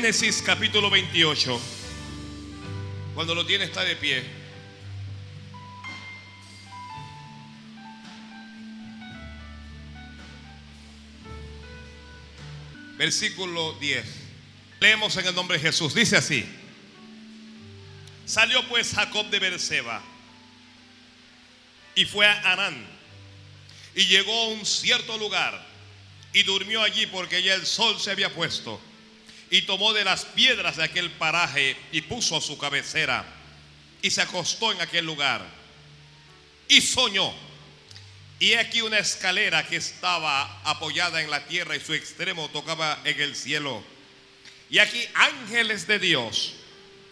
Génesis capítulo 28. Cuando lo tiene está de pie. Versículo 10. Leemos en el nombre de Jesús. Dice así. Salió pues Jacob de Berseba y fue a Arán y llegó a un cierto lugar y durmió allí porque ya el sol se había puesto y tomó de las piedras de aquel paraje y puso su cabecera y se acostó en aquel lugar y soñó. Y aquí una escalera que estaba apoyada en la tierra y su extremo tocaba en el cielo. Y aquí ángeles de Dios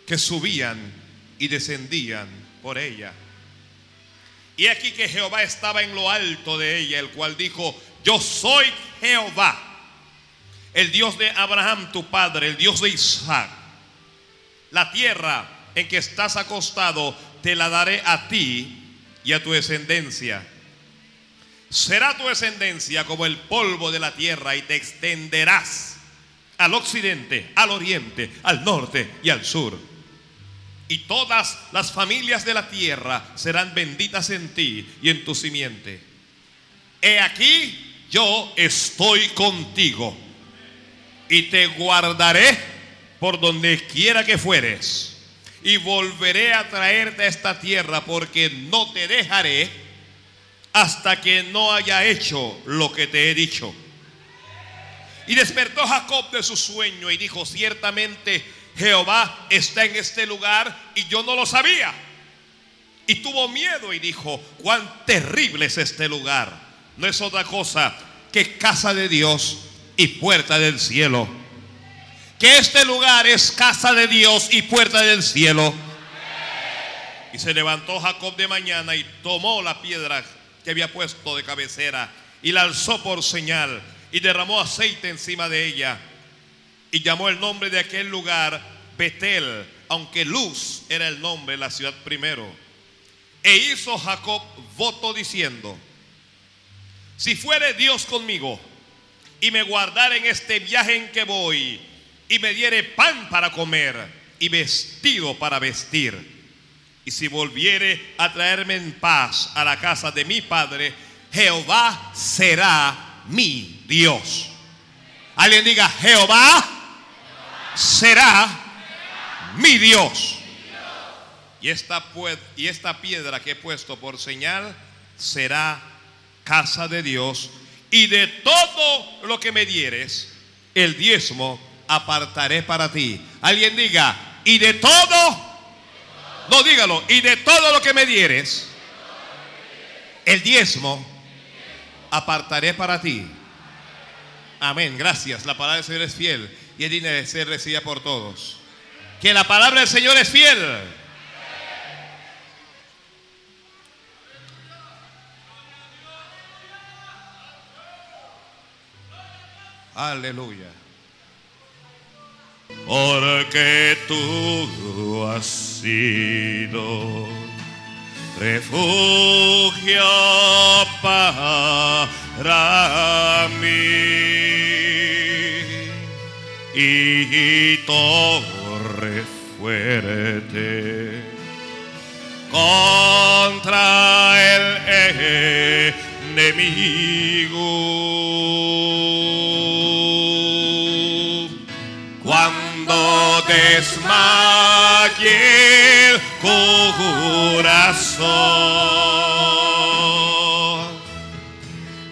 que subían y descendían por ella. Y aquí que Jehová estaba en lo alto de ella, el cual dijo, yo soy Jehová el Dios de Abraham, tu padre, el Dios de Isaac. La tierra en que estás acostado te la daré a ti y a tu descendencia. Será tu descendencia como el polvo de la tierra y te extenderás al occidente, al oriente, al norte y al sur. Y todas las familias de la tierra serán benditas en ti y en tu simiente. He aquí, yo estoy contigo y te guardaré por donde quiera que fueres. Y volveré a traerte a esta tierra porque no te dejaré hasta que no haya hecho lo que te he dicho. Y despertó Jacob de su sueño y dijo, ciertamente Jehová está en este lugar y yo no lo sabía. Y tuvo miedo y dijo, cuán terrible es este lugar. No es otra cosa que casa de Dios y puerta del cielo. Que este lugar es casa de Dios y puerta del cielo. Y se levantó Jacob de mañana y tomó la piedra que había puesto de cabecera y la alzó por señal y derramó aceite encima de ella y llamó el nombre de aquel lugar Betel, aunque Luz era el nombre de la ciudad primero. E hizo Jacob voto diciendo, si fuere Dios conmigo, y me guardara en este viaje en que voy y me diere pan para comer y vestido para vestir. Y si volviere a traerme en paz a la casa de mi padre, Jehová será mi Dios. Alguien diga, Jehová será mi Dios. Y esta, y esta piedra que he puesto por señal será casa de Dios y de todo lo que me dieres, el diezmo apartaré para ti. Alguien diga, y de todo, no dígalo, y de todo lo que me dieres, el diezmo apartaré para ti. Amén, gracias. La palabra del Señor es fiel y es digna de ser recibida por todos. Que la palabra del Señor es fiel. Aleluya. Porque tú has sido refugio para mí y torre fuerte contra el enemigo. cuando desmaye el corazón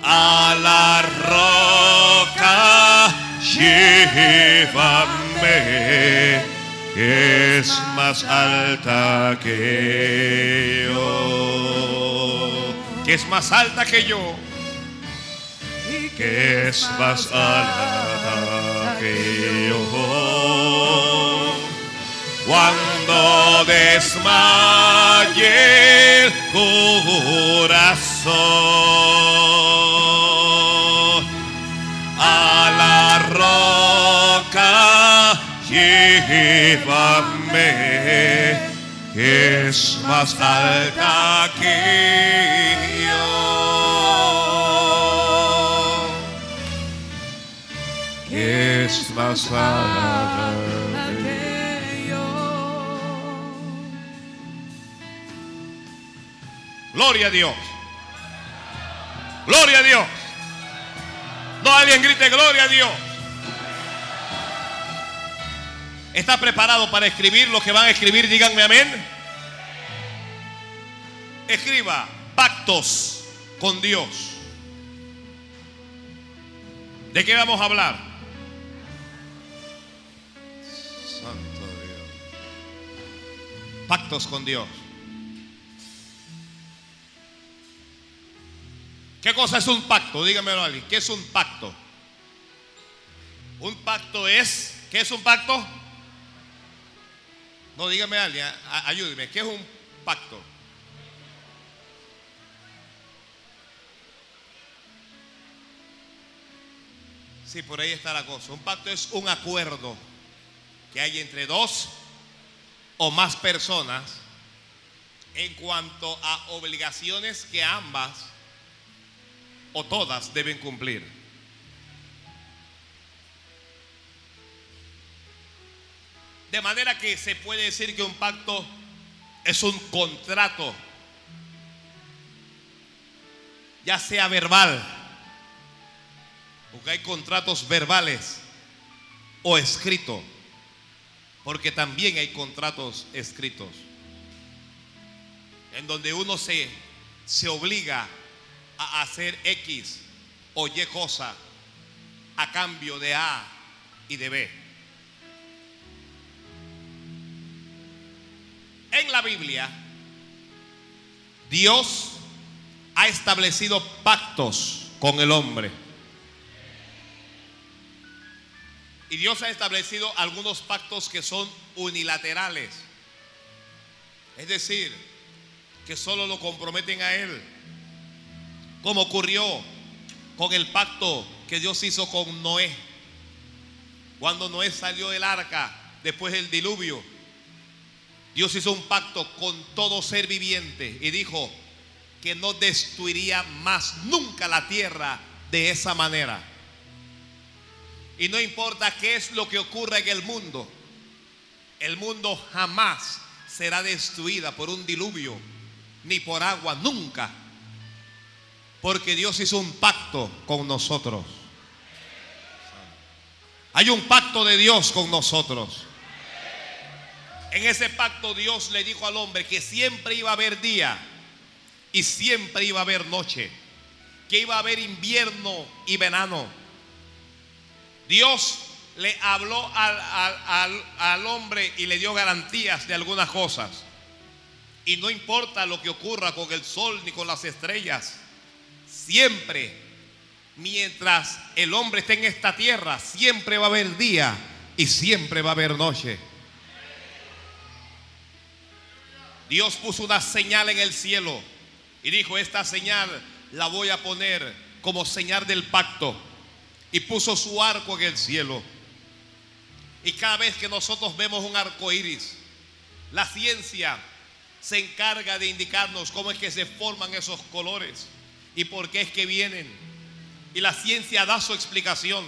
a la roca llévame es más alta que yo que es más alta que yo que es más alta que yo. Cuando desmaye el corazón a la roca llévame es más alta que yo, es más alta que yo. Gloria a Dios. Gloria a Dios. No alguien grite gloria a Dios. ¿Está preparado para escribir lo que van a escribir? Díganme amén. Escriba pactos con Dios. ¿De qué vamos a hablar? Santo Dios. Pactos con Dios. ¿Qué cosa es un pacto? Dígamelo alguien. ¿Qué es un pacto? Un pacto es, ¿qué es un pacto? No, dígame alguien, ayúdeme, ¿qué es un pacto? Sí, por ahí está la cosa. Un pacto es un acuerdo que hay entre dos o más personas en cuanto a obligaciones que ambas o todas deben cumplir. De manera que se puede decir que un pacto es un contrato, ya sea verbal, porque hay contratos verbales o escritos, porque también hay contratos escritos, en donde uno se, se obliga a hacer X o Y cosa a cambio de A y de B. En la Biblia, Dios ha establecido pactos con el hombre. Y Dios ha establecido algunos pactos que son unilaterales. Es decir, que solo lo comprometen a Él. Como ocurrió con el pacto que Dios hizo con Noé. Cuando Noé salió del arca después del diluvio. Dios hizo un pacto con todo ser viviente y dijo que no destruiría más nunca la tierra de esa manera. Y no importa qué es lo que ocurra en el mundo, el mundo jamás será destruida por un diluvio, ni por agua, nunca. Porque Dios hizo un pacto con nosotros. Hay un pacto de Dios con nosotros. En ese pacto Dios le dijo al hombre que siempre iba a haber día y siempre iba a haber noche, que iba a haber invierno y verano Dios le habló al, hombre y le dio garantías de algunas cosas. Y no importa lo que ocurra con el sol ni con las estrellas, siempre, mientras el hombre esté en esta tierra, siempre va a haber día y siempre va a haber noche. Dios puso una señal en el cielo y dijo, esta señal la voy a poner como señal del pacto y puso su arco en el cielo. Y cada vez que nosotros vemos un arco iris, la ciencia se encarga de indicarnos cómo es que se forman esos colores y por qué es que vienen. Y la ciencia da su explicación.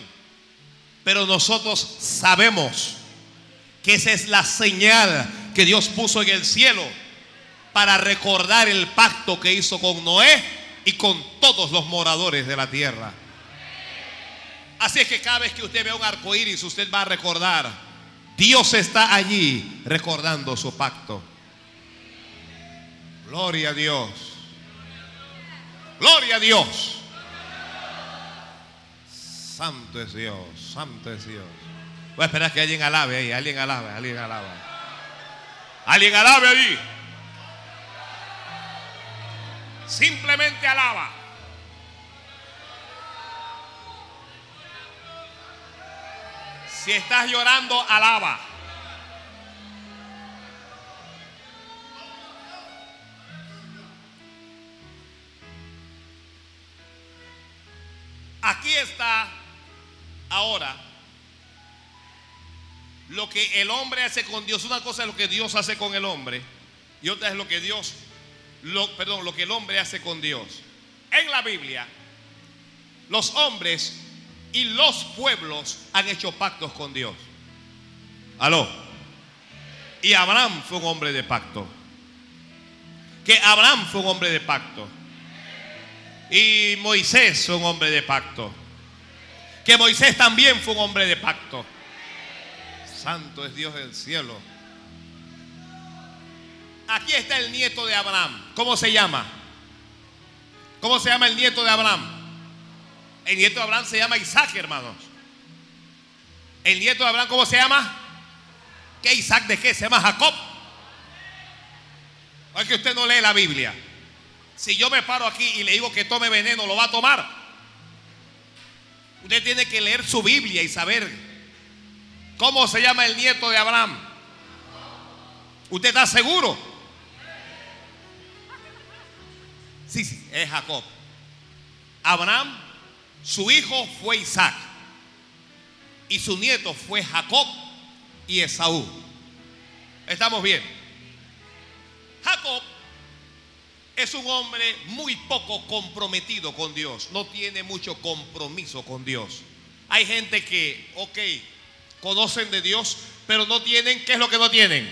Pero nosotros sabemos que esa es la señal que Dios puso en el cielo para recordar el pacto que hizo con Noé y con todos los moradores de la tierra. Así es que cada vez que usted ve un arco iris, usted va a recordar: Dios está allí recordando su pacto. Gloria a Dios. Gloria a Dios. Santo es Dios, santo es Dios. Voy a esperar que alguien alabe ahí, alguien alabe, alguien alabe. Alguien alabe ahí. Simplemente alaba. Si estás llorando, alaba. Aquí está ahora lo que el hombre hace con Dios. Una cosa es lo que Dios hace con el hombre y otra es lo que Dios, lo, perdón, lo que el hombre hace con Dios. En la Biblia, los hombres y los pueblos han hecho pactos con Dios. Aló. Y Abraham fue un hombre de pacto. que Abraham fue un hombre de pacto. Y Moisés fue un hombre de pacto. Que Moisés también fue un hombre de pacto. Santo es Dios del cielo. Aquí está el nieto de Abraham. ¿Cómo se llama? ¿Cómo se llama el nieto de Abraham? El nieto de Abraham se llama Isaac, hermanos. El nieto de Abraham, ¿cómo se llama? ¿Qué Isaac de qué? Se llama Jacob. Es que usted no lee la Biblia. Si yo me paro aquí y le digo que tome veneno, lo va a tomar. Usted tiene que leer su Biblia y saber cómo se llama el nieto de Abraham. ¿Usted está seguro? Es Jacob. Abraham, su hijo fue Isaac. Y su nieto fue Jacob y Esaú. ¿Estamos bien? Jacob es un hombre muy poco comprometido con Dios, no tiene mucho compromiso con Dios. Hay gente que, ok, conocen de Dios, pero no tienen, ¿qué es lo que no tienen?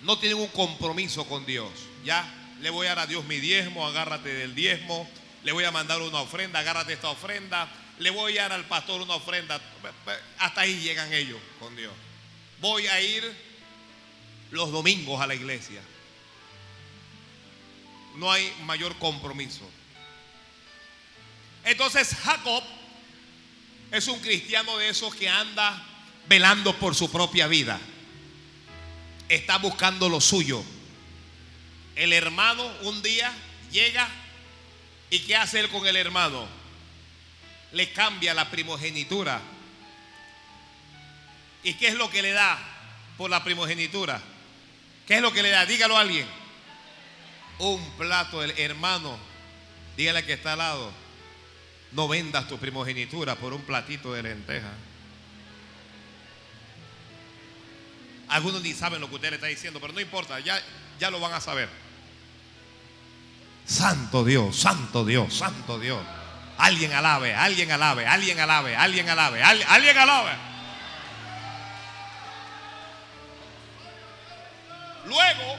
No tienen un compromiso con Dios. Ya, le voy a dar a Dios mi diezmo, agárrate del diezmo, le voy a mandar una ofrenda, agárrate esta ofrenda, le voy a dar al pastor una ofrenda. Hasta ahí llegan ellos con Dios. Voy a ir los domingos a la iglesia no hay mayor compromiso. Entonces Jacob es un cristiano de esos que anda velando por su propia vida. Está buscando lo suyo. El hermano un día llega y ¿qué hace él con el hermano? Le cambia la primogenitura. ¿Y qué es lo que le da por la primogenitura? ¿Qué es lo que le da? Dígalo a alguien un plato, el hermano, dígale que está al lado, no vendas tu primogenitura por un platito de lenteja. Algunos ni saben lo que usted le está diciendo, pero no importa, ya, ya lo van a saber. Santo Dios, santo Dios, santo Dios. Alguien alabe, alguien alabe, alguien alabe, alguien alabe, alguien, alabe. Luego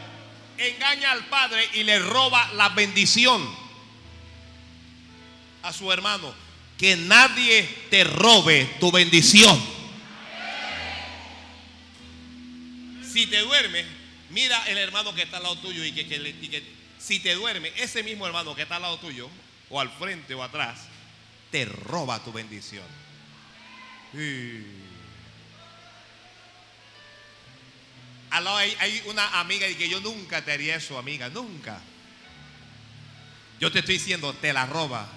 engaña al padre y le roba la bendición a su hermano. Que nadie te robe tu bendición. Si te duermes, mira el hermano que está al lado tuyo y que, si te duerme, ese mismo hermano que está al lado tuyo, o al frente o atrás, te roba tu bendición. Al lado hay, una amiga y que yo nunca te haría eso, amiga, nunca. Yo te estoy diciendo, te la roba.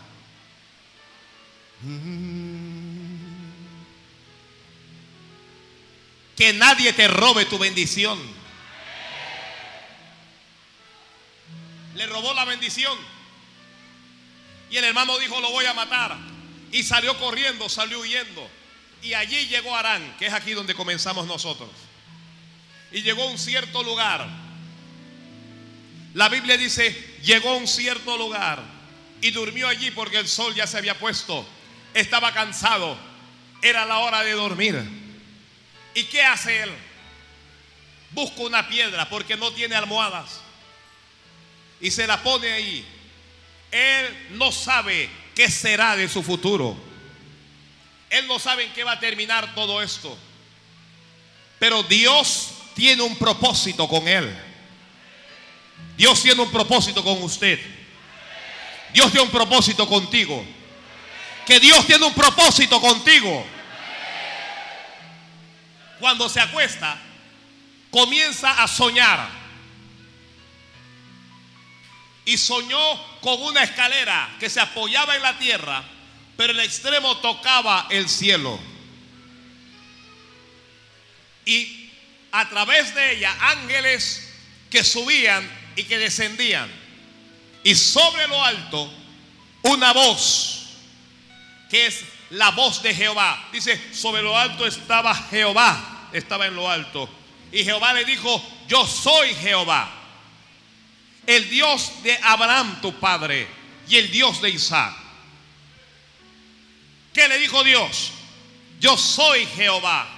Que nadie te robe tu bendición. Robó la bendición. Y el hermano dijo, lo voy a matar. Y salió corriendo, salió huyendo. Y allí llegó Arán, que es aquí donde comenzamos nosotros y llegó a un cierto lugar. La Biblia dice, llegó a un cierto lugar y durmió allí porque el sol ya se había puesto. Estaba cansado. Era la hora de dormir. ¿Y qué hace él? Busca una piedra porque no tiene almohadas. Y se la pone ahí. Él no sabe qué será de su futuro. Él no sabe en qué va a terminar todo esto. Pero Dios tiene un propósito con él. Dios tiene un propósito con usted. Dios tiene un propósito contigo. Que Dios tiene un propósito contigo. Cuando se acuesta, comienza a soñar. Y soñó con una escalera que se apoyaba en la tierra, pero el extremo tocaba el cielo. Y a través de ella ángeles que subían y que descendían. Y sobre lo alto una voz, que es la voz de Jehová. Dice, sobre lo alto estaba Jehová, estaba en lo alto. Y Jehová le dijo, yo soy Jehová, el Dios de Abraham tu padre y el Dios de Isaac. ¿Qué le dijo Dios? Yo soy Jehová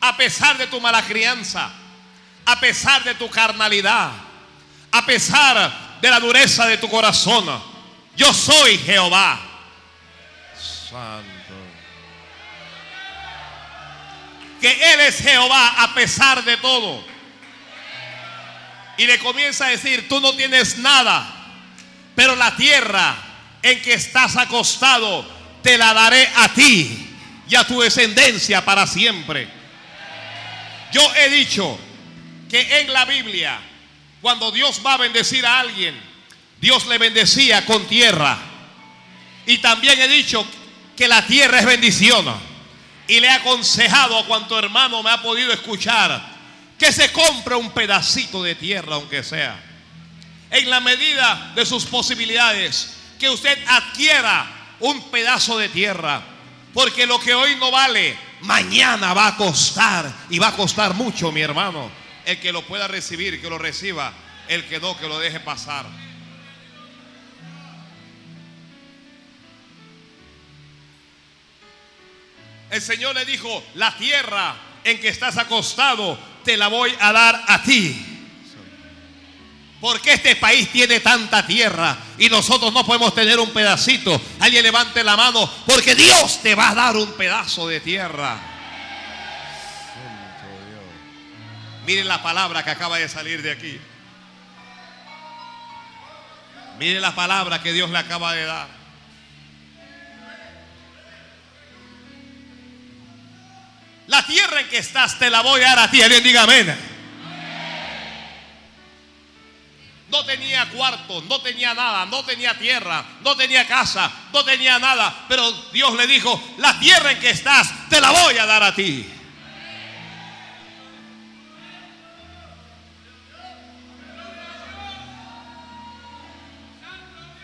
a pesar de tu mala crianza, a pesar de tu carnalidad, a pesar de la dureza de tu corazón. Yo soy Jehová. Santo. Que Él es Jehová a pesar de todo. Y le comienza a decir, tú no tienes nada, pero la tierra en que estás acostado te la daré a ti y a tu descendencia para siempre. Yo he dicho que en la Biblia, cuando Dios va a bendecir a alguien, Dios le bendecía con tierra. Y también he dicho que la tierra es bendición. Y le he aconsejado a cuanto hermano me ha podido escuchar que se compre un pedacito de tierra, aunque sea. En la medida de sus posibilidades, que usted adquiera un pedazo de tierra. Porque lo que hoy no vale, mañana va a costar. Y va a costar mucho, mi hermano. El que lo pueda recibir, que lo reciba. El que no, que lo deje pasar. El Señor le dijo, la tierra en que estás acostado, te la voy a dar a ti. Porque este país tiene tanta tierra y nosotros no podemos tener un pedacito? Alguien levante la mano porque Dios te va a dar un pedazo de tierra. Miren la palabra que acaba de salir de aquí. Miren la palabra que Dios le acaba de dar. La tierra en que estás te la voy a dar a ti. Alguien diga amén. No tenía cuarto, no tenía nada, no tenía tierra, no tenía casa, no tenía nada. Pero Dios le dijo, la tierra en que estás te la voy a dar a ti.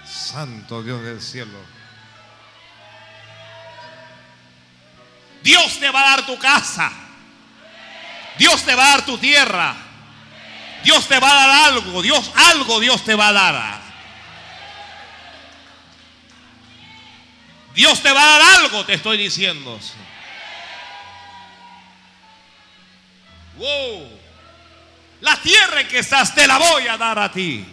Santo Dios del cielo. Dios te va a dar tu casa. Dios te va a dar tu tierra. Dios te va a dar algo. Dios, algo Dios te va a dar. Dios te va a dar algo, te estoy diciendo. Wow. La tierra en que estás te la voy a dar a ti.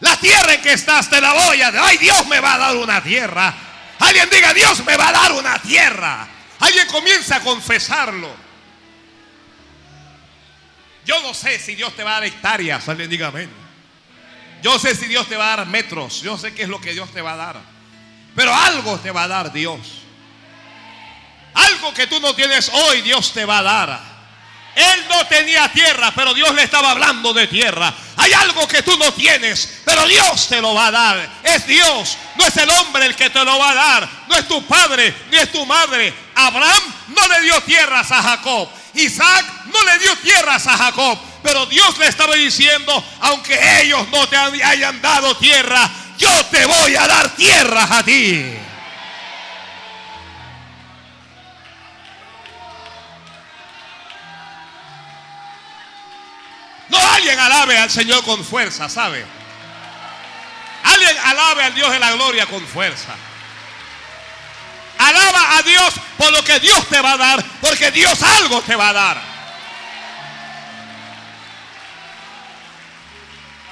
La tierra en que estás te la voy a dar. Ay, Dios me va a dar una tierra. Alguien diga, Dios me va a dar una tierra. Alguien comienza a confesarlo. Yo no sé si Dios te va a dar hectáreas. Alguien diga amén. Yo sé si Dios te va a dar metros. Yo sé qué es lo que Dios te va a dar. Pero algo te va a dar Dios. Algo que tú no tienes hoy, Dios te va a dar. Él no tenía tierra, pero Dios le estaba hablando de tierra. Hay algo que tú no tienes, pero Dios te lo va a dar. Es Dios, no es el hombre el que te lo va a dar. No es tu padre, ni es tu madre. Abraham no le dio tierras a Jacob. Isaac no le dio tierras a Jacob. Pero Dios le estaba diciendo, aunque ellos no te hayan dado tierra, yo te voy a dar tierras a ti. No alguien alabe al Señor con fuerza, ¿sabe? Alguien alabe al Dios de la gloria con fuerza. Alaba a Dios por lo que Dios te va a dar, porque Dios algo te va a dar.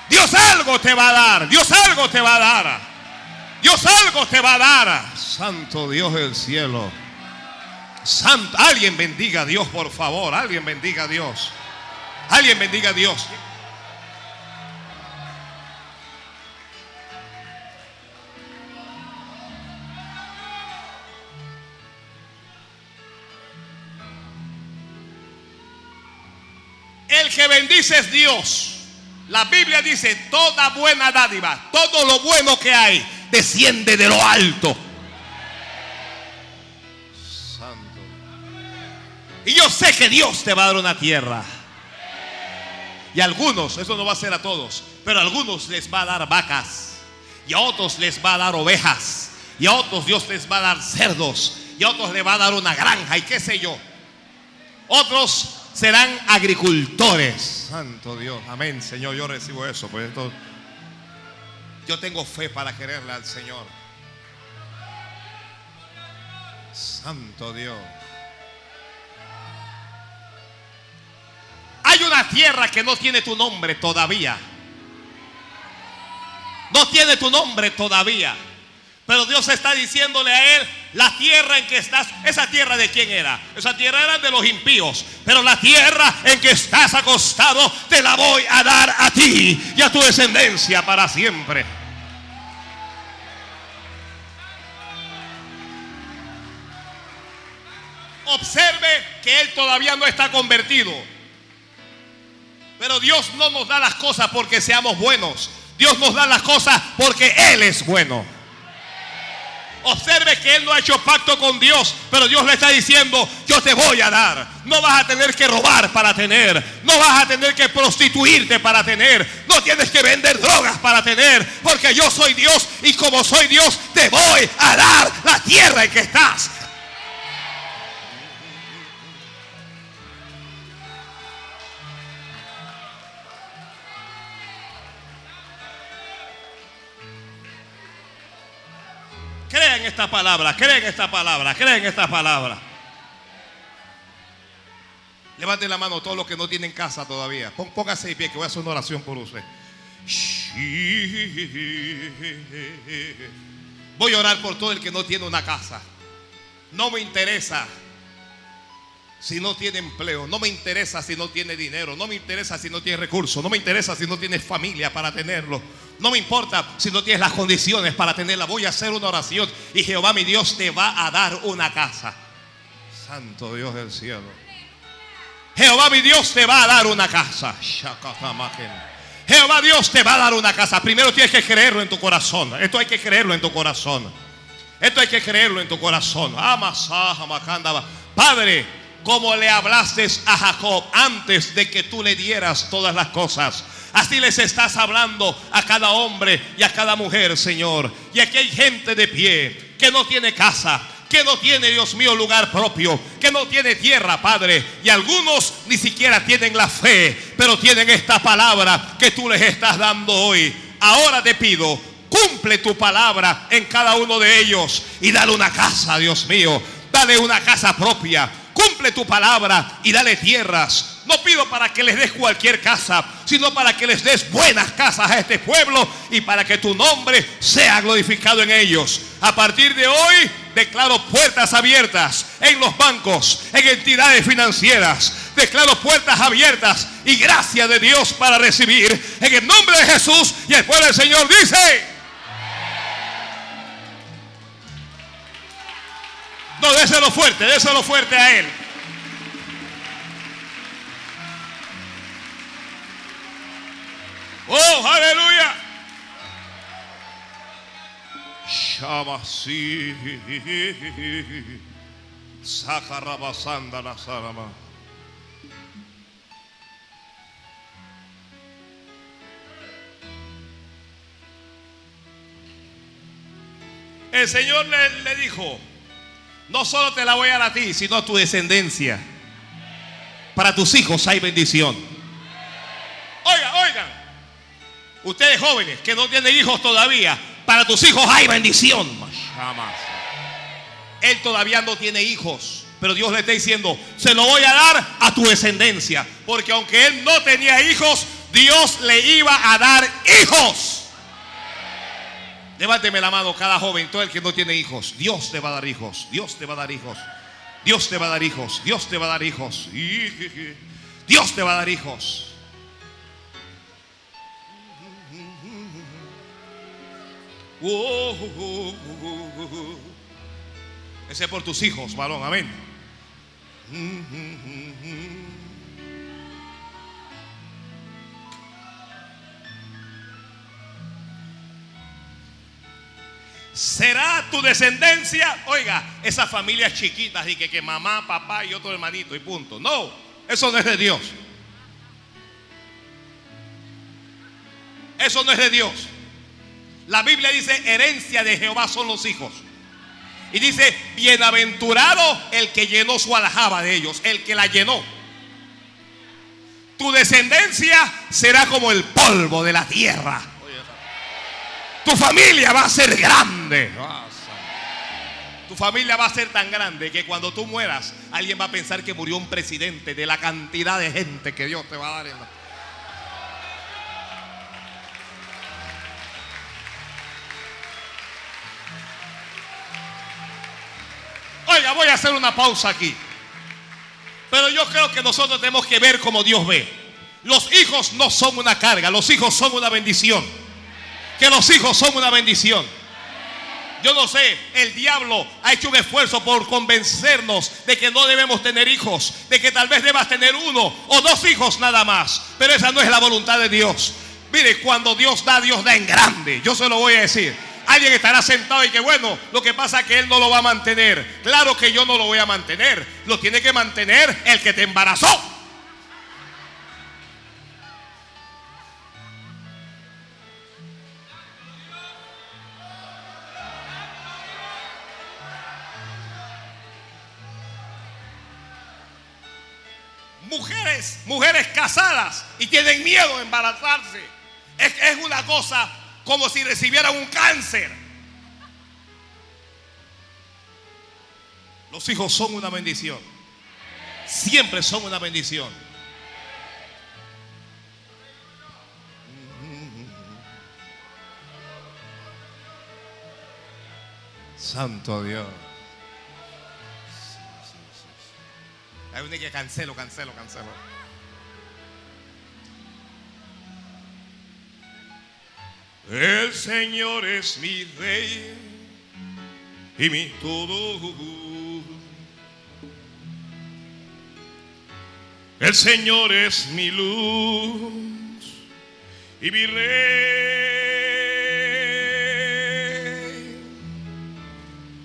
Dios algo te va a dar, Dios algo te va a dar. Dios algo te va a dar. Santo Dios del cielo. Santo, alguien bendiga a Dios, por favor. Alguien bendiga a Dios. Alguien bendiga a Dios. El que bendice es Dios. La Biblia dice, toda buena dádiva, todo lo bueno que hay, desciende de lo alto. Santo. Y yo sé que Dios te va a dar una tierra. Y a algunos, eso no va a ser a todos, pero a algunos les va a dar vacas. Y a otros les va a dar ovejas. Y a otros Dios les va a dar cerdos. Y a otros les va a dar una granja y qué sé yo. Otros serán agricultores. Santo Dios. Amén, Señor. Yo recibo eso. Pues esto, yo tengo fe para quererle al Señor. Santo Dios. Una tierra que no tiene tu nombre todavía. No tiene tu nombre todavía. Pero Dios está diciéndole a él, la tierra en que estás, esa tierra de quién era? Esa tierra era de los impíos. Pero la tierra en que estás acostado, te la voy a dar a ti y a tu descendencia para siempre. Observe que él todavía no está convertido. Pero Dios no nos da las cosas porque seamos buenos. Dios nos da las cosas porque Él es bueno. Observe que Él no ha hecho pacto con Dios, pero Dios le está diciendo, yo te voy a dar. No vas a tener que robar para tener. No vas a tener que prostituirte para tener. No tienes que vender drogas para tener. Porque yo soy Dios y como soy Dios, te voy a dar la tierra en que estás. Crea en esta palabra, crea en esta palabra, crea en esta palabra. Levanten la mano todos los que no tienen casa todavía. Póngase de pie que voy a hacer una oración por usted. Voy a orar por todo el que no tiene una casa. No me interesa si no tiene empleo. No me interesa si no tiene dinero. No me interesa si no tiene recursos. No me interesa si no tiene familia para tenerlo. No me importa si no tienes las condiciones para tenerla. Voy a hacer una oración y Jehová mi Dios te va a dar una casa. Santo Dios del cielo. Jehová mi Dios te va a dar una casa. Jehová Dios te va a dar una casa. Primero tienes que creerlo en tu corazón. Esto hay que creerlo en tu corazón. Esto hay que creerlo en tu corazón. Padre, como le hablaste a Jacob antes de que tú le dieras todas las cosas. Así les estás hablando a cada hombre y a cada mujer, Señor. Y aquí hay gente de pie que no tiene casa, que no tiene, Dios mío, lugar propio, que no tiene tierra, Padre. Y algunos ni siquiera tienen la fe, pero tienen esta palabra que tú les estás dando hoy. Ahora te pido, cumple tu palabra en cada uno de ellos y dale una casa, Dios mío. Dale una casa propia. Cumple tu palabra y dale tierras no pido para que les des cualquier casa, sino para que les des buenas casas a este pueblo y para que tu nombre sea glorificado en ellos. A partir de hoy declaro puertas abiertas en los bancos, en entidades financieras. Declaro puertas abiertas y gracia de Dios para recibir en el nombre de Jesús. Y el pueblo del Señor dice... Déselo fuerte, déselo fuerte a Él. Oh, aleluya. Shamasi. Sakarabasanda la. El Señor le, le, dijo, no solo te la voy a dar a ti, sino a tu descendencia. Para tus hijos hay bendición. Oiga, oigan, Ustedes jóvenes que no tienen hijos todavía, para tus hijos hay bendición. Él todavía no tiene hijos. Pero Dios le está diciendo, se lo voy a dar a tu descendencia. Porque aunque él no tenía hijos, Dios le iba a dar hijos. Levánteme la mano cada joven, todo el que no tiene hijos. Dios te va a dar hijos. Dios te va a dar hijos. Dios te va a dar hijos. Dios te va a dar hijos. Dios te va a dar hijos. Ese es por tus hijos, varón, amén. Será tu descendencia, oiga, esas familias chiquitas y que, que mamá, papá y otro hermanito y punto. No, eso no es de Dios. Eso no es de Dios. La Biblia dice, herencia de Jehová son los hijos. Y dice, bienaventurado el que llenó su aljaba de ellos, el que la llenó. Tu descendencia será como el polvo de la tierra. Tu familia va a ser grande. Tu familia va a ser tan grande que cuando tú mueras, alguien va a pensar que murió un presidente de la cantidad de gente que Dios te va a dar en la... Oiga, voy a hacer una pausa aquí. Pero yo creo que nosotros tenemos que ver como Dios ve. Los hijos no son una carga, los hijos son una bendición. Que los hijos son una bendición. Yo no sé, el diablo ha hecho un esfuerzo por convencernos de que no debemos tener hijos, de que tal vez debas tener uno o dos hijos nada más. Pero esa no es la voluntad de Dios. Mire, cuando Dios da, Dios da en grande. Yo se lo voy a decir. Alguien estará sentado y que bueno, lo que pasa es que Él no lo va a mantener. Claro que yo no lo voy a mantener. Lo tiene que mantener el que te embarazó. Mujeres, mujeres casadas y tienen miedo de embarazarse. Es, es una cosa como si recibieran un cáncer. Los hijos son una bendición. Siempre son una bendición. Santo Dios. Hay un que cancelo, cancelo, cancelo. El Señor es mi rey y mi todo. El Señor es mi luz y mi rey.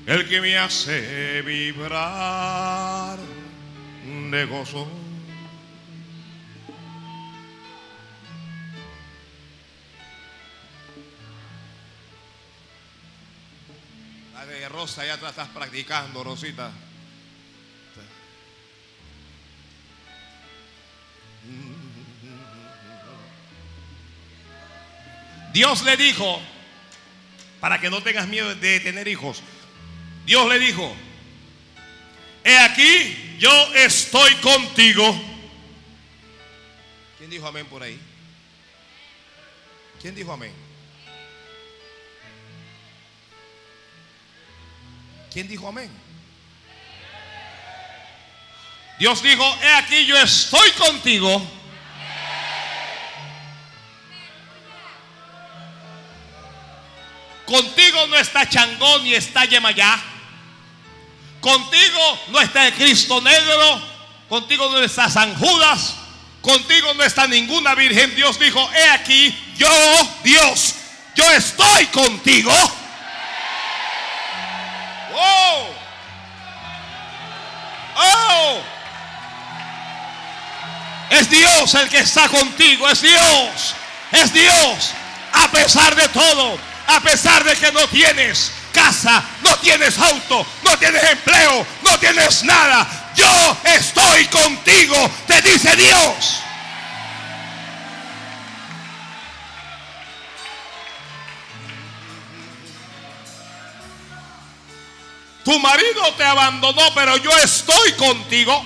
El que me hace vibrar de gozo. La Rosa, ya te estás practicando, Rosita. Dios le dijo, para que no tengas miedo de tener hijos, Dios le dijo, he aquí, yo estoy contigo. ¿Quién dijo amén por ahí? ¿Quién dijo amén? ¿Quién dijo amén? Dios dijo, he aquí, yo estoy contigo. Contigo no está Changón ni está Yemayá. Contigo no está el Cristo negro. Contigo no está San Judas. Contigo no está ninguna virgen. Dios dijo, he aquí, yo, Dios, yo estoy contigo. Oh. Oh. Es Dios el que está contigo. Es Dios. Es Dios. A pesar de todo a pesar de que no tienes casa, no tienes auto, no tienes empleo, no tienes nada. Yo estoy contigo, te dice Dios. Tu marido te abandonó, pero yo estoy contigo.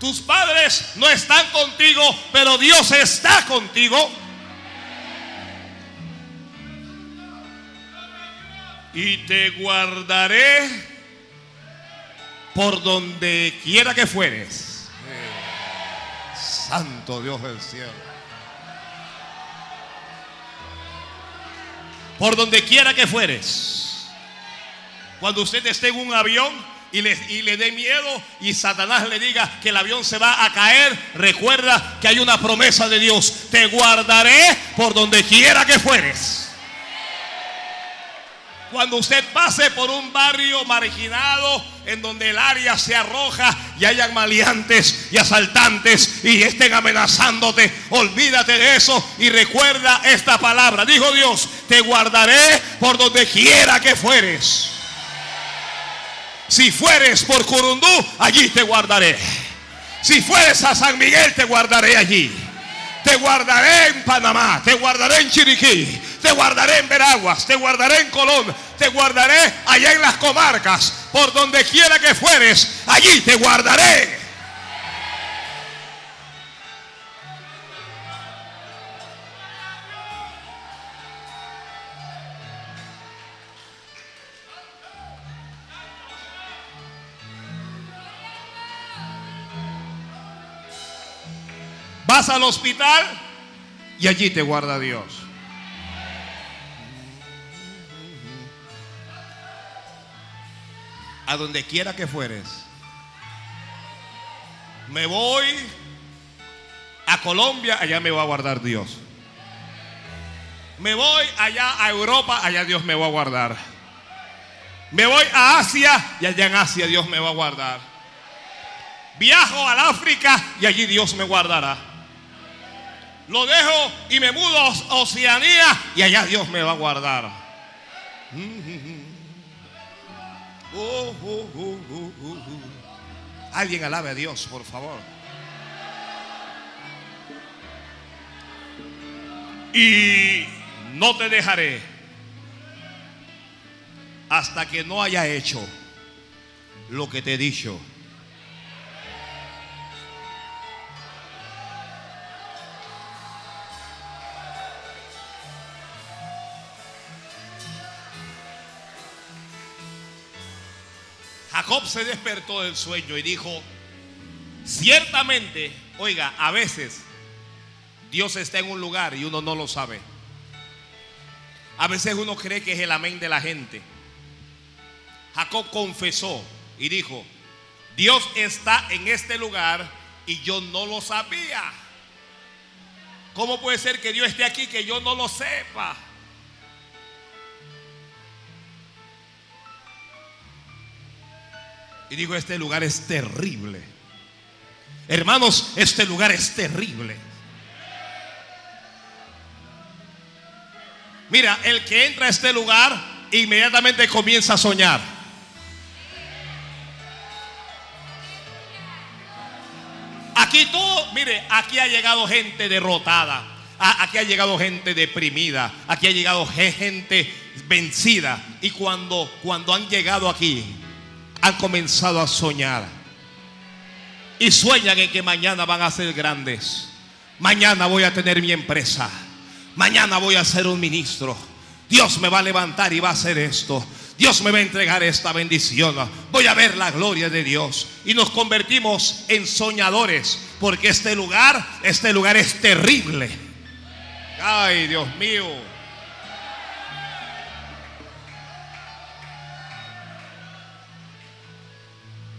Tus padres no están contigo, pero Dios está contigo. Y te guardaré por donde quiera que fueres. Santo Dios del cielo. Por donde quiera que fueres. Cuando usted esté en un avión, y le, dé miedo y Satanás le diga que el avión se va a caer, recuerda que hay una promesa de Dios. Te guardaré por donde quiera que fueres. Cuando usted pase por un barrio marginado en donde el área se arroja y hayan maleantes y asaltantes y estén amenazándote, olvídate de eso y recuerda esta palabra. Dijo Dios, te guardaré por donde quiera que fueres. Si fueres por Curundú, allí te guardaré. Si fueres a San Miguel, te guardaré allí. Te guardaré en Panamá, te guardaré en Chiriquí, te guardaré en Veraguas, te guardaré en Colón, te guardaré allá en las comarcas, por donde quiera que fueres, allí te guardaré. Vas al hospital y allí te guarda Dios. A donde quiera que fueres. Me voy a Colombia, allá me va a guardar Dios. Me voy allá a Europa, allá Dios me va a guardar. Me voy a Asia y allá en Asia Dios me va a guardar. Viajo al África y allí Dios me guardará. Lo dejo y me mudo a Oceanía y allá Dios me va a guardar. Oh, oh, oh, Alguien alabe a Dios, por favor. Y no te dejaré hasta que no haya hecho lo que te he dicho. Jacob se despertó del sueño y dijo, ciertamente, oiga, a veces Dios está en un lugar y uno no lo sabe. A veces uno cree que es el amén de la gente. Jacob confesó y dijo, Dios está en este lugar y yo no lo sabía. ¿Cómo puede ser que Dios esté aquí que yo no lo sepa? Y digo, este lugar es terrible. Hermanos, este lugar es terrible. Mira, el que entra a este lugar inmediatamente comienza a soñar. Aquí todo, mire, aquí ha llegado gente derrotada. Aquí ha llegado gente deprimida. Aquí ha llegado gente vencida. Y cuando, cuando han llegado aquí, han comenzado a soñar. Y sueñan en que mañana van a ser grandes. Mañana voy a tener mi empresa. Mañana voy a ser un ministro. Dios me va a levantar y va a hacer esto. Dios me va a entregar esta bendición. Voy a ver la gloria de Dios. Y nos convertimos en soñadores. Porque este lugar, este lugar es terrible. Ay, Dios mío.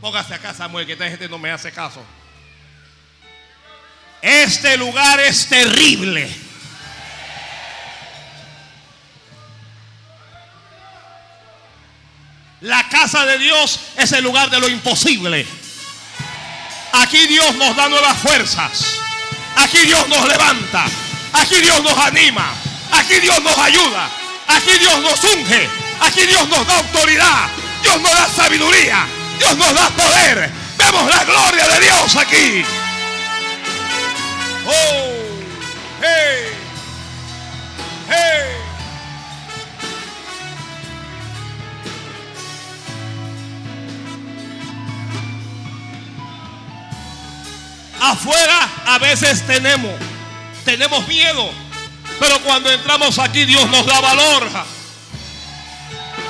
Póngase acá, Samuel, que esta gente no me hace caso. Este lugar es terrible. La casa de Dios es el lugar de lo imposible. Aquí Dios nos da nuevas fuerzas. Aquí Dios nos levanta. Aquí Dios nos anima. Aquí Dios nos ayuda. Aquí Dios nos unge. Aquí Dios nos da autoridad. Dios nos da sabiduría. Dios nos da poder. Vemos la gloria de Dios aquí. Oh, hey, hey. Afuera a veces tenemos, tenemos miedo, pero cuando entramos aquí Dios nos da valor.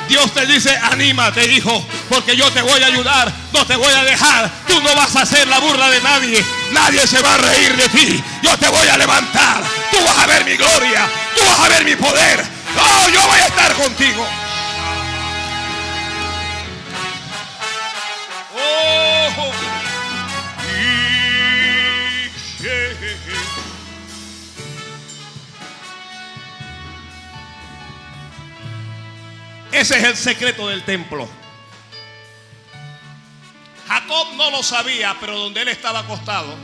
Dios te dice, anímate, hijo, porque yo te voy a ayudar, no te voy a dejar. Tú no vas a hacer la burla de nadie, nadie se va a reír de ti. Yo te voy a levantar, tú vas a ver mi gloria, tú vas a ver mi poder. Oh, yo voy a estar contigo. Oh, Ese es el secreto del templo. Jacob no lo sabía, pero donde él estaba acostado,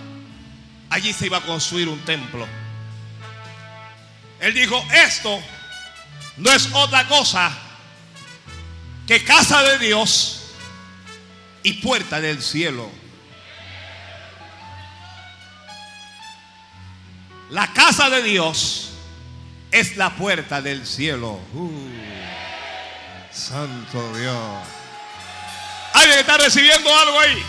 allí se iba a construir un templo. Él dijo, esto no es otra cosa que casa de Dios y puerta del cielo. La casa de Dios es la puerta del cielo. Uh, santo Dios. ¿Alguien está recibiendo algo ahí?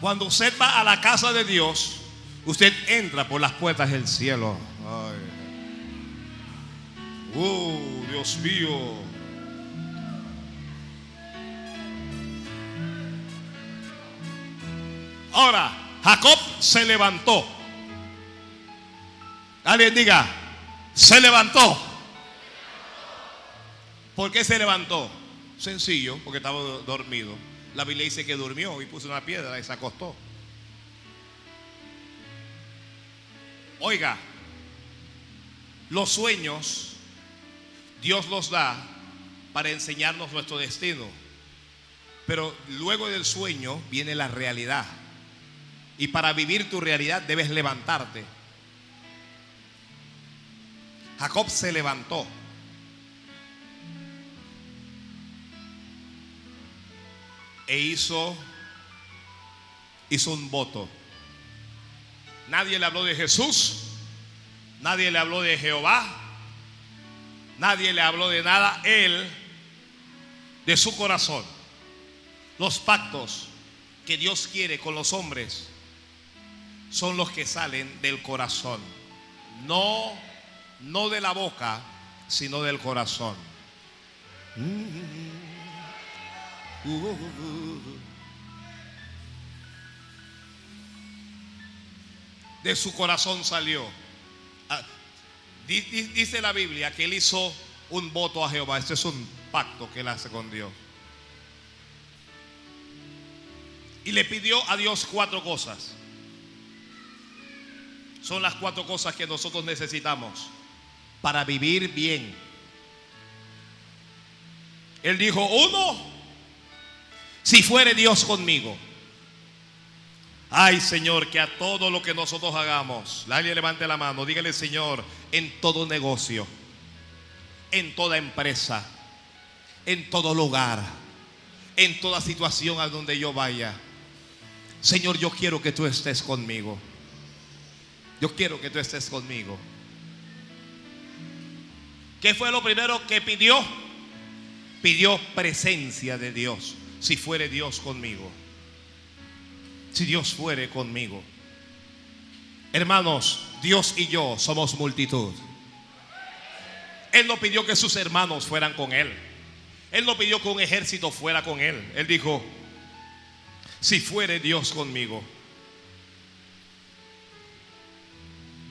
Cuando usted va a la casa de Dios, usted entra por las puertas del cielo. Ay. Oh, Dios mío. Ahora, Jacob se levantó. Alguien diga, se levantó. ¿Por qué se levantó? Sencillo, porque estaba dormido. La Biblia dice que durmió y puso una piedra y se acostó. Oiga, los sueños Dios los da para enseñarnos nuestro destino. Pero luego del sueño viene la realidad. Y para vivir tu realidad debes levantarte. Jacob se levantó. E hizo, hizo un voto. Nadie le habló de Jesús. Nadie le habló de Jehová. Nadie le habló de nada. Él, de su corazón. Los pactos que Dios quiere con los hombres son los que salen del corazón. No, no de la boca, sino del corazón. De su corazón salió. Ah, dice la Biblia que él hizo un voto a Jehová. Este es un pacto que él hace con Dios. Y le pidió a Dios cuatro cosas. Son las cuatro cosas que nosotros necesitamos para vivir bien. Él dijo, uno, si fuere Dios conmigo. Ay Señor, que a todo lo que nosotros hagamos, nadie levante la mano, dígale Señor, en todo negocio, en toda empresa, en todo lugar, en toda situación a donde yo vaya. Señor, yo quiero que tú estés conmigo. Yo quiero que tú estés conmigo. ¿Qué fue lo primero que pidió? Pidió presencia de Dios. Si fuere Dios conmigo. Si Dios fuere conmigo. Hermanos, Dios y yo somos multitud. Él no pidió que sus hermanos fueran con Él. Él no pidió que un ejército fuera con Él. Él dijo, si fuere Dios conmigo.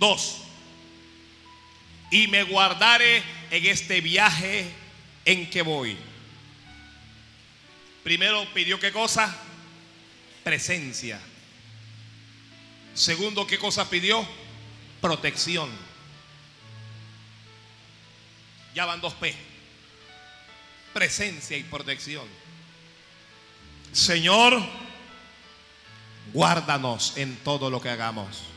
Dos, y me guardaré en este viaje en que voy. Primero pidió qué cosa? Presencia. Segundo, ¿qué cosa pidió? Protección. Ya van dos P. Presencia y protección. Señor, guárdanos en todo lo que hagamos.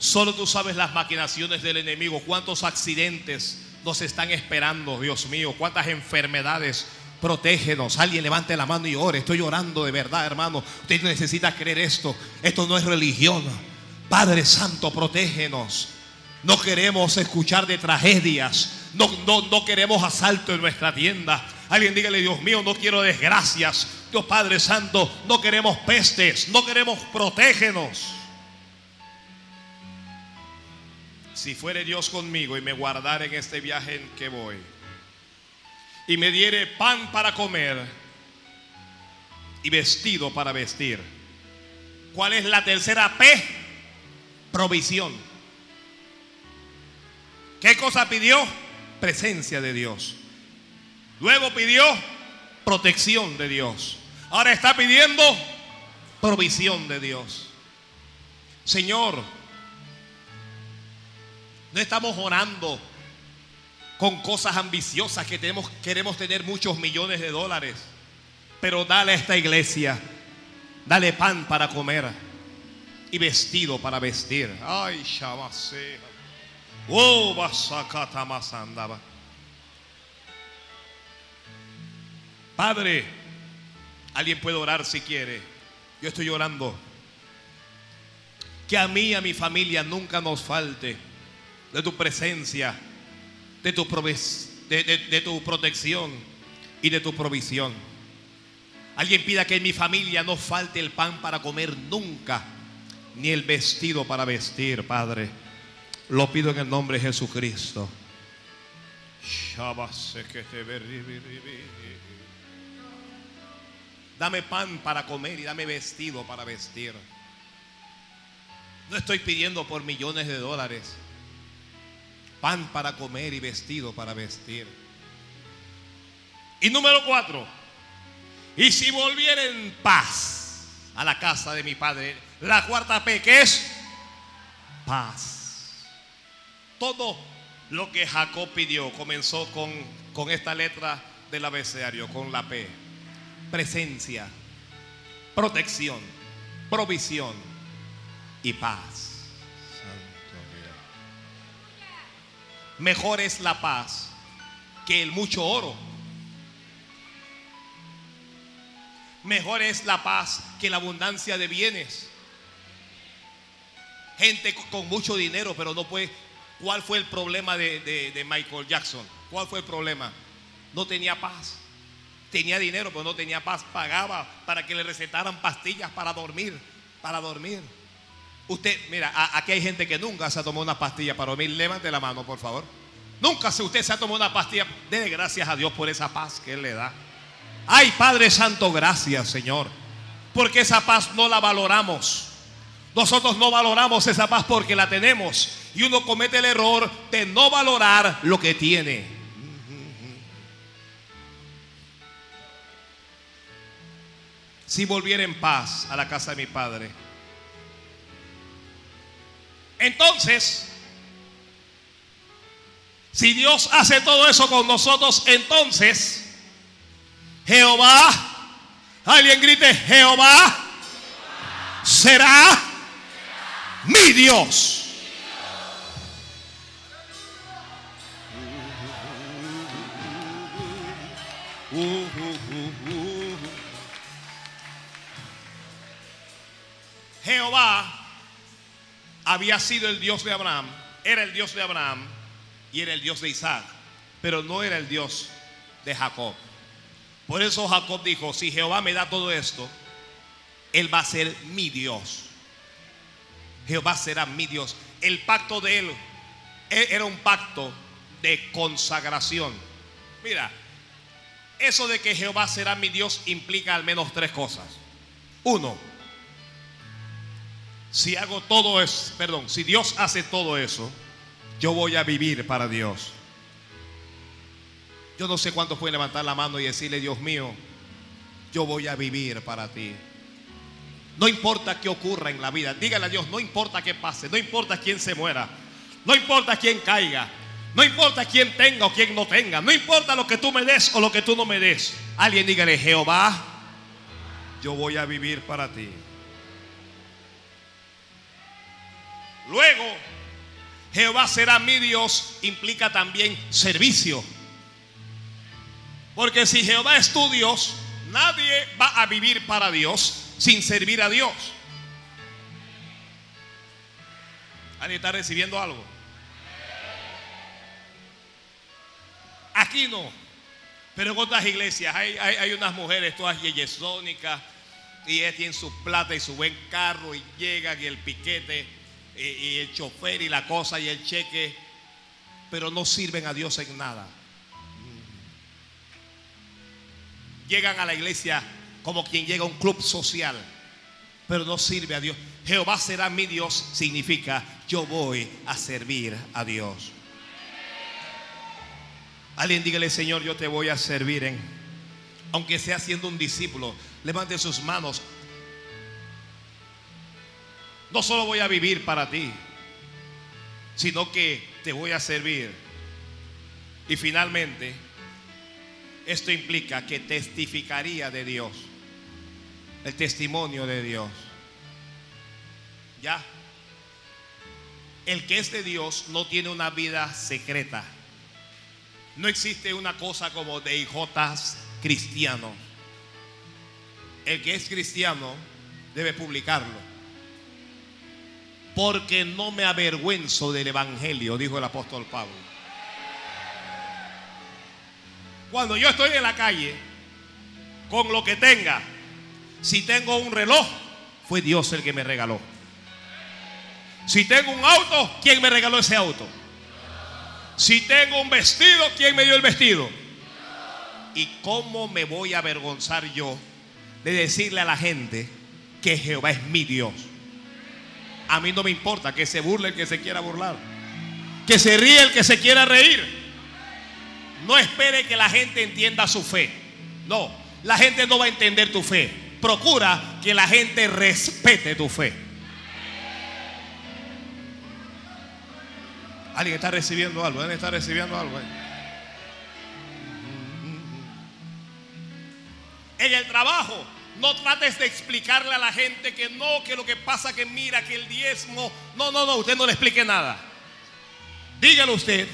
Solo tú sabes las maquinaciones del enemigo, cuántos accidentes nos están esperando, Dios mío, cuántas enfermedades. Protégenos. Alguien levante la mano y ore. Estoy llorando de verdad, hermano. Usted necesita creer esto. Esto no es religión. Padre Santo, protégenos. No queremos escuchar de tragedias. No, no, no queremos asalto en nuestra tienda. Alguien dígale, Dios mío, no quiero desgracias. Dios Padre Santo, no queremos pestes. No queremos protégenos. Si fuere Dios conmigo y me guardare en este viaje en que voy, y me diere pan para comer y vestido para vestir. ¿Cuál es la tercera P? Provisión. ¿Qué cosa pidió? Presencia de Dios. Luego pidió protección de Dios. Ahora está pidiendo provisión de Dios. Señor, no estamos orando con cosas ambiciosas que tenemos, queremos tener muchos millones de dólares. Pero dale a esta iglesia, dale pan para comer y vestido para vestir. Ay, Shabase. Oh, andaba. Padre, alguien puede orar si quiere. Yo estoy orando. Que a mí y a mi familia nunca nos falte de tu presencia, de tu, de, de tu protección y de tu provisión. Alguien pida que en mi familia no falte el pan para comer nunca, ni el vestido para vestir, Padre. Lo pido en el nombre de Jesucristo. Dame pan para comer y dame vestido para vestir. No estoy pidiendo por millones de dólares. Pan para comer y vestido para vestir. Y número cuatro. Y si volviera en paz a la casa de mi padre, la cuarta P, que es paz. Todo lo que Jacob pidió comenzó con, con esta letra del abecedario, con la P. Presencia, protección, provisión y paz. Mejor es la paz que el mucho oro Mejor es la paz que la abundancia de bienes. Gente con mucho dinero, pero no puede. ¿Cuál fue el problema de, Michael Jackson? ¿Cuál fue el problema? No tenía paz. Tenía dinero, pero no tenía paz. Pagaba para que le recetaran pastillas para dormir. Para dormir. Usted, mira, aquí hay gente que nunca se ha tomado una pastilla para dormir. Levante la mano, por favor. Nunca si usted se ha tomado una pastilla. Dele gracias a Dios por esa paz que Él le da. Ay, Padre Santo, gracias, Señor. Porque esa paz no la valoramos. Nosotros no valoramos esa paz porque la tenemos. Y uno comete el error de no valorar lo que tiene. Si volviera en paz a la casa de mi padre. Entonces, si Dios hace todo eso con nosotros, entonces Jehová, alguien grite, Jehová será mi Dios. Jehová había sido el Dios de Abraham, era el Dios de Abraham y era el Dios de Isaac, pero no era el Dios de Jacob. Por eso Jacob dijo, si Jehová me da todo esto, Él va a ser mi Dios. Jehová será mi Dios. El pacto de Él e-, era un pacto de consagración. Mira, eso de que Jehová será mi Dios implica al menos tres cosas. Uno, si hago todo eso, perdón, si Dios hace todo eso, yo voy a vivir para Dios. Yo no sé cuántos pueden levantar la mano y decirle, Dios mío, yo voy a vivir para ti. No importa qué ocurra en la vida, dígale a Dios, no importa qué pase, no importa quién se muera, no importa quién caiga, no importa quién tenga o quién no tenga, no importa lo que tú me des o lo que tú no me des. Alguien dígale, Jehová, yo voy a vivir para ti. Luego, Jehová será mi Dios implica también servicio. Porque si Jehová es tu Dios, nadie va a vivir para Dios sin servir a Dios. ¿Alguien está recibiendo algo? Aquí no. Pero en otras iglesias hay, unas mujeres todas yeyesónicas y tienen su plata y su buen carro y llegan y el piquete y, el chofer y la cosa y el cheque, pero no sirven a Dios en nada. llegan a la iglesia como quien llega a un club social, pero no sirve a Dios. Jehová será mi Dios significa yo voy a servir a Dios. Alguien dígale, Señor, yo te voy a servir en, aunque sea siendo un discípulo, levante sus manos. No solo voy a vivir para ti, sino que te voy a servir. Y finalmente, esto implica que testificaría de Dios. El testimonio de Dios. ¿Ya? El que es de Dios no tiene una vida secreta. No existe una cosa como de hijotas cristianos. El que es cristiano debe publicarlo. Porque no me avergüenzo del Evangelio, dijo el apóstol Pablo. Cuando yo estoy en la calle, con lo que tenga, si tengo un reloj, fue Dios el que me regaló. Si tengo un auto, ¿quién me regaló ese auto? Si tengo un vestido, ¿quién me dio el vestido? ¿Y cómo me voy a avergonzar yo de decirle a la gente que Jehová es mi Dios? A mí no me importa que se burle el que se quiera burlar, que se ríe el que se quiera reír. No espere que la gente entienda su fe. No, la gente no va a entender tu fe. Procura que la gente respete tu fe. Alguien está recibiendo algo, alguien está recibiendo algo. ¿eh? En el trabajo, no trates de explicarle a la gente que no, que lo que pasa que mira, que el diezmo. No, no, no, usted no le explique nada. Dígalo usted.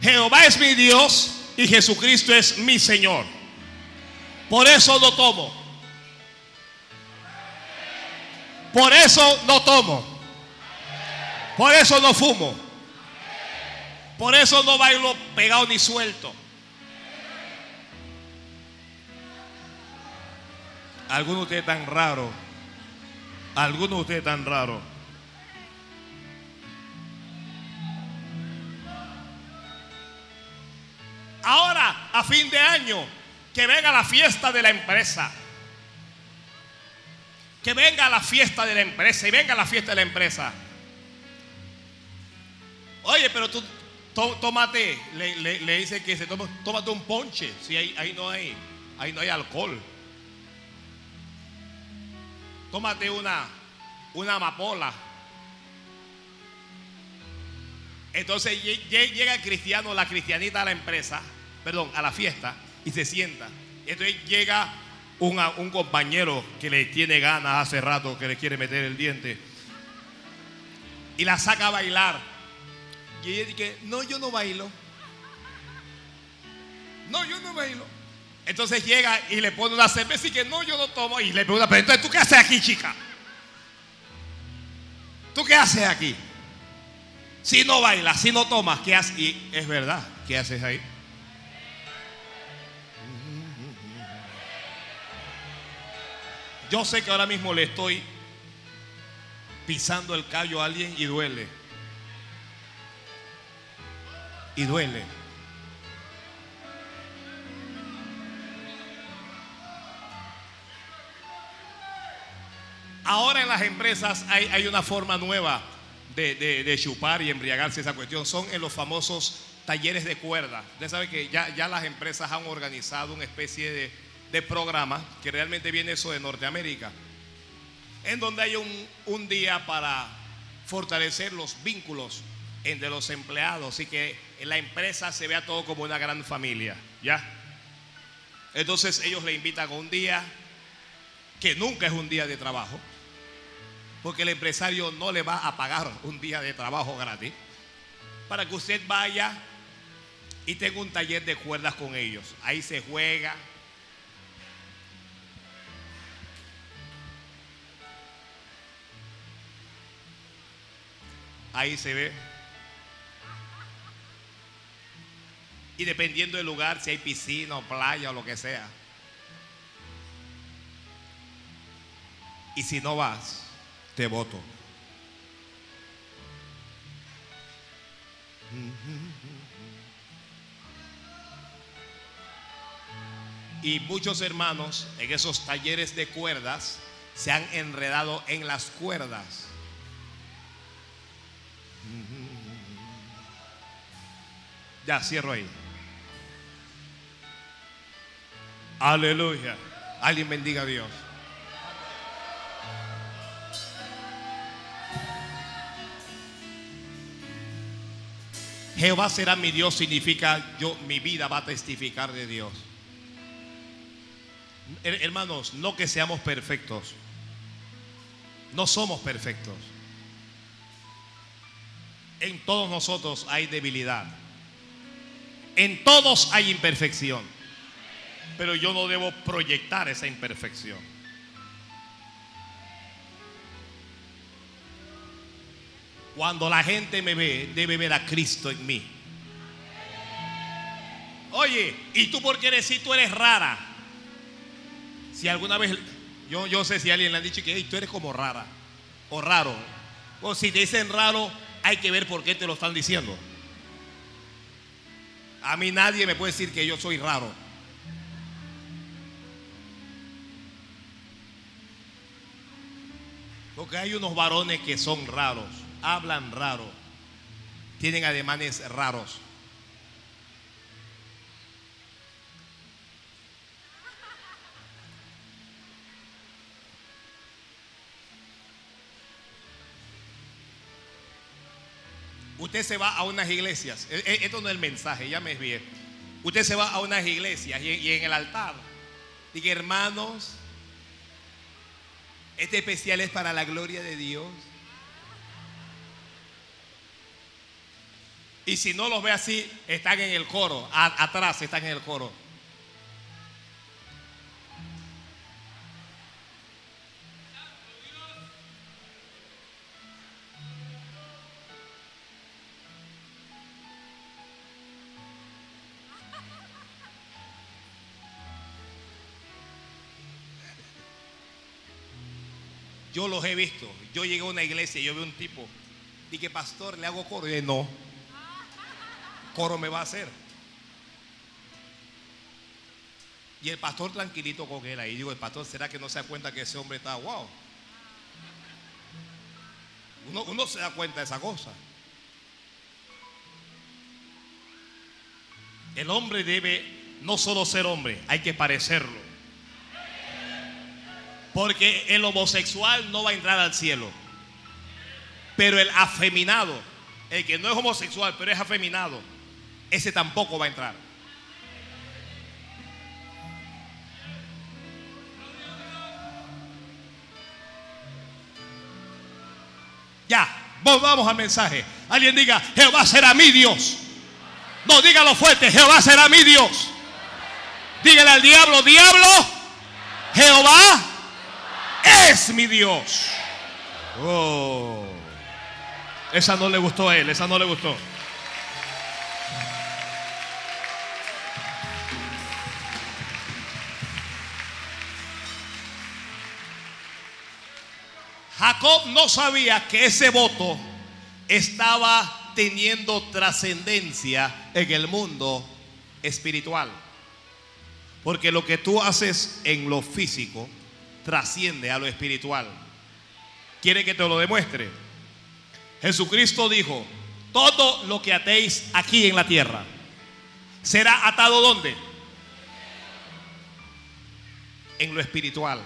Jehová es mi Dios y Jesucristo es mi Señor. Por eso no tomo. Por eso no tomo. Por eso no fumo. Por eso no bailo pegado ni suelto. Algunos de ustedes tan raro. Algunos de ustedes tan raro. Ahora, a fin de año, que venga la fiesta de la empresa. Que venga la fiesta de la empresa y venga la fiesta de la empresa. Oye, pero tú tómate, le, dice que se toma, tómate un ponche. Si ahí, ahí no hay, ahí no hay alcohol. Tómate una, una amapola. Entonces llega el cristiano, la cristianita a la empresa, perdón, a la fiesta y se sienta. Entonces llega un compañero que le tiene ganas hace rato, que le quiere meter el diente y la saca a bailar. Y ella dice, no, yo no bailo. No, yo no bailo. Entonces llega y le pone una cerveza y que no, yo no tomo. Y le pregunta, pero entonces, ¿tú qué haces aquí, chica? ¿Tú qué haces aquí? Si no bailas, si no tomas, ¿qué haces? Y es verdad, ¿qué haces ahí? Yo sé que ahora mismo le estoy pisando el callo a alguien y duele. Y duele. Ahora en las empresas hay, una forma nueva de, chupar y embriagarse esa cuestión. Son en los famosos talleres de cuerda. Usted sabe que ya, las empresas han organizado una especie de, programa, que realmente viene eso de Norteamérica, en donde hay un, día para fortalecer los vínculos entre los empleados y que la empresa se vea todo como una gran familia, ¿ya? Entonces ellos le invitan a un día que nunca es un día de trabajo, porque el empresario no le va a pagar un día de trabajo gratis, para que usted vaya y tenga un taller de cuerdas con ellos. Ahí se juega, Ahí se ve. Y dependiendo del lugar, si hay piscina o playa o lo que sea. Y si no vas, te voto. Y muchos hermanos en esos talleres de cuerdas se han enredado en las cuerdas. Ya, cierro ahí. Aleluya. Alguien bendiga a Dios. Jehová será mi Dios significa yo mi vida va a testificar de Dios. Hermanos, no que seamos perfectos. No somos perfectos. En todos nosotros hay debilidad. En todos hay imperfección. pero yo no debo proyectar esa imperfección. Cuando la gente me ve, debe ver a Cristo en mí. Oye, ¿y tú por qué decir tú eres rara? Si alguna vez, yo, yo sé si alguien le ha dicho que tú eres como rara o raro. O si te dicen raro, hay que ver por qué te lo están diciendo. A mí nadie me puede decir que yo soy raro. Porque hay unos varones que son raros, hablan raro, tienen ademanes raros. Usted se va a unas iglesias, e, e, esto no es el mensaje, ya me bien. Usted se va a unas iglesias y en el altar, diga hermanos, este especial es para la gloria de Dios. Y si no los ve así, están en el coro, atrás están en el coro. Yo los he visto. Yo llegué a una iglesia y yo veo un tipo. Dije, pastor, le hago coro. Y dije, no. Coro me va a hacer. Y el pastor tranquilito con él ahí. Digo, el pastor, ¿será que no se da cuenta que ese hombre está wow? Uno, uno se da cuenta de esa cosa. El hombre debe no solo ser hombre, hay que parecerlo. Porque el homosexual no va a entrar al cielo. Pero el afeminado, el que no es homosexual, pero es afeminado, ese tampoco va a entrar. Ya, volvamos al mensaje. Alguien diga, Jehová será mi Dios. No, dígalo fuerte, Jehová será mi Dios. Dígale al diablo, diablo, Jehová es mi Dios. Oh. Esa no le gustó a él, esa no le gustó. Jacob no sabía que ese voto estaba teniendo trascendencia en el mundo espiritual. Porque lo que tú haces en lo físico trasciende a lo espiritual. ¿Quiere que te lo demuestre? Jesucristo dijo, todo lo que atéis aquí en la tierra será atado ¿dónde? En lo espiritual.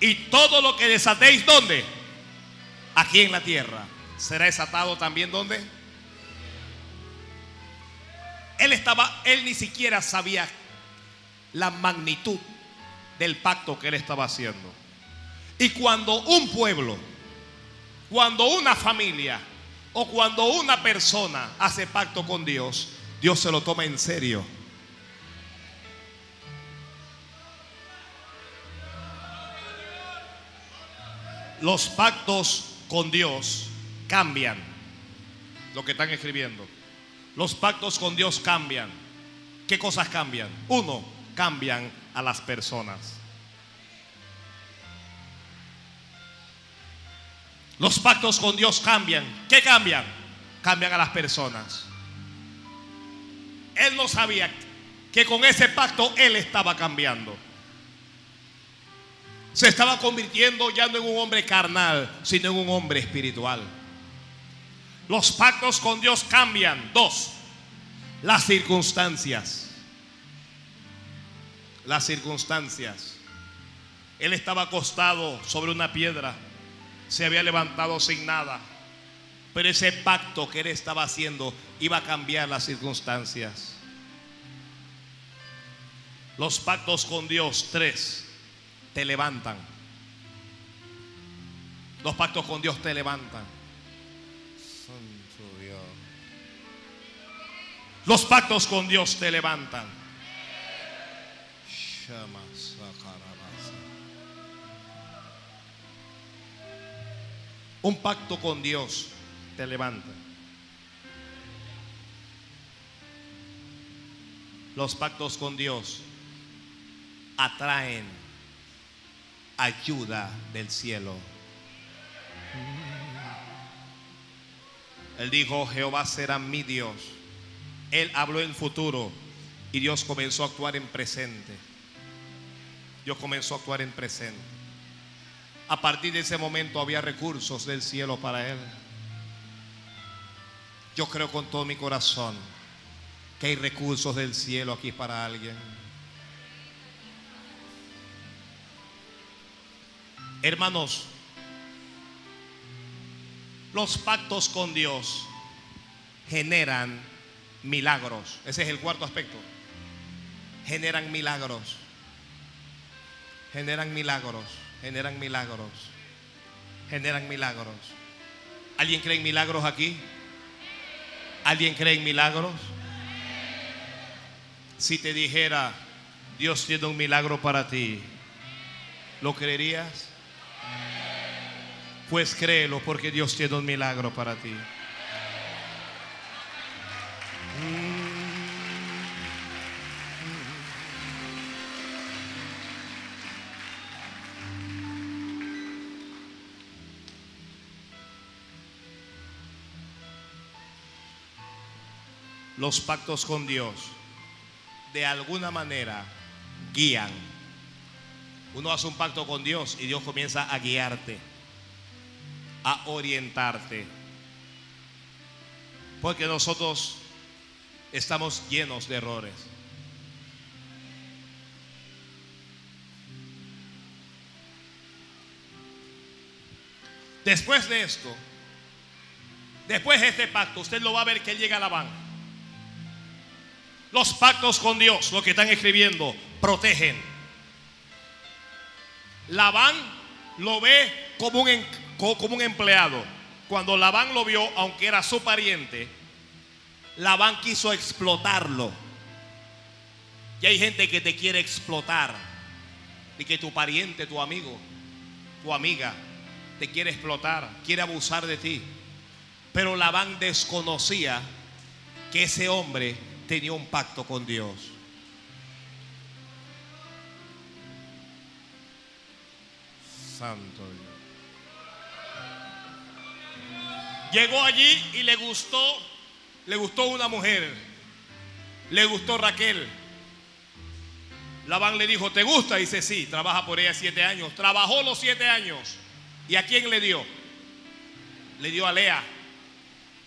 Y todo lo que desatéis ¿dónde? Aquí en la tierra. ¿Será desatado también ¿dónde? Él estaba, él ni siquiera sabía la magnitud del pacto que él estaba haciendo. Y cuando un pueblo, cuando una familia o cuando una persona hace pacto con Dios, Dios se lo toma en serio. Los pactos con Dios cambian. Lo que están escribiendo. Los pactos con Dios cambian. ¿Qué cosas cambian? Uno, cambian a las personas. Los pactos con Dios cambian. ¿Qué cambian? Cambian a las personas. Él no sabía que con ese pacto él estaba cambiando. Se estaba convirtiendo ya no en un hombre carnal, sino en un hombre espiritual. Los pactos con Dios cambian. Dos, las circunstancias las circunstancias. Él estaba acostado sobre una piedra, se había levantado sin nada, pero ese pacto que él estaba haciendo iba a cambiar las circunstancias. Los pactos con Dios, tres, te levantan. Los pactos con Dios te levantan. Los pactos con Dios te levantan. Un pacto con Dios te levanta. Los pactos con Dios atraen ayuda del cielo. Él dijo, Jehová será mi Dios. Él habló en futuro y Dios comenzó a actuar en presente. Dios comenzó a actuar en presente. A partir de ese momento había recursos del cielo para él. Yo creo con todo mi corazón que hay recursos del cielo aquí para alguien. Hermanos, los pactos con Dios generan milagros. Ese es el cuarto aspecto. Generan milagros. Generan milagros. Generan milagros. Generan milagros. ¿Alguien cree en milagros aquí? ¿Alguien cree en milagros? Si te dijera, Dios tiene un milagro para ti, ¿lo creerías? Pues créelo porque Dios tiene un milagro para ti. Los pactos con Dios de alguna manera guían. Uno hace un pacto con Dios y Dios comienza a guiarte, a orientarte. Porque nosotros estamos llenos de errores. Después de esto, después de este pacto, usted lo va a ver que él llega a Labán. Los pactos con Dios, lo que están escribiendo, protegen. Labán lo ve como un, como un empleado. Cuando Labán lo vio, aunque era su pariente, Labán quiso explotarlo. Y hay gente que te quiere explotar. Y que tu pariente, tu amigo, tu amiga, te quiere explotar, quiere abusar de ti. Pero Labán desconocía que ese hombre tenía un pacto con Dios. Santo Dios. Llegó allí y le gustó, le gustó una mujer, le gustó Raquel. Labán le dijo, ¿te gusta? dice, sí, trabaja por ella siete años. Trabajó los siete años. ¿Y a quién le dio? Le dio a Lea.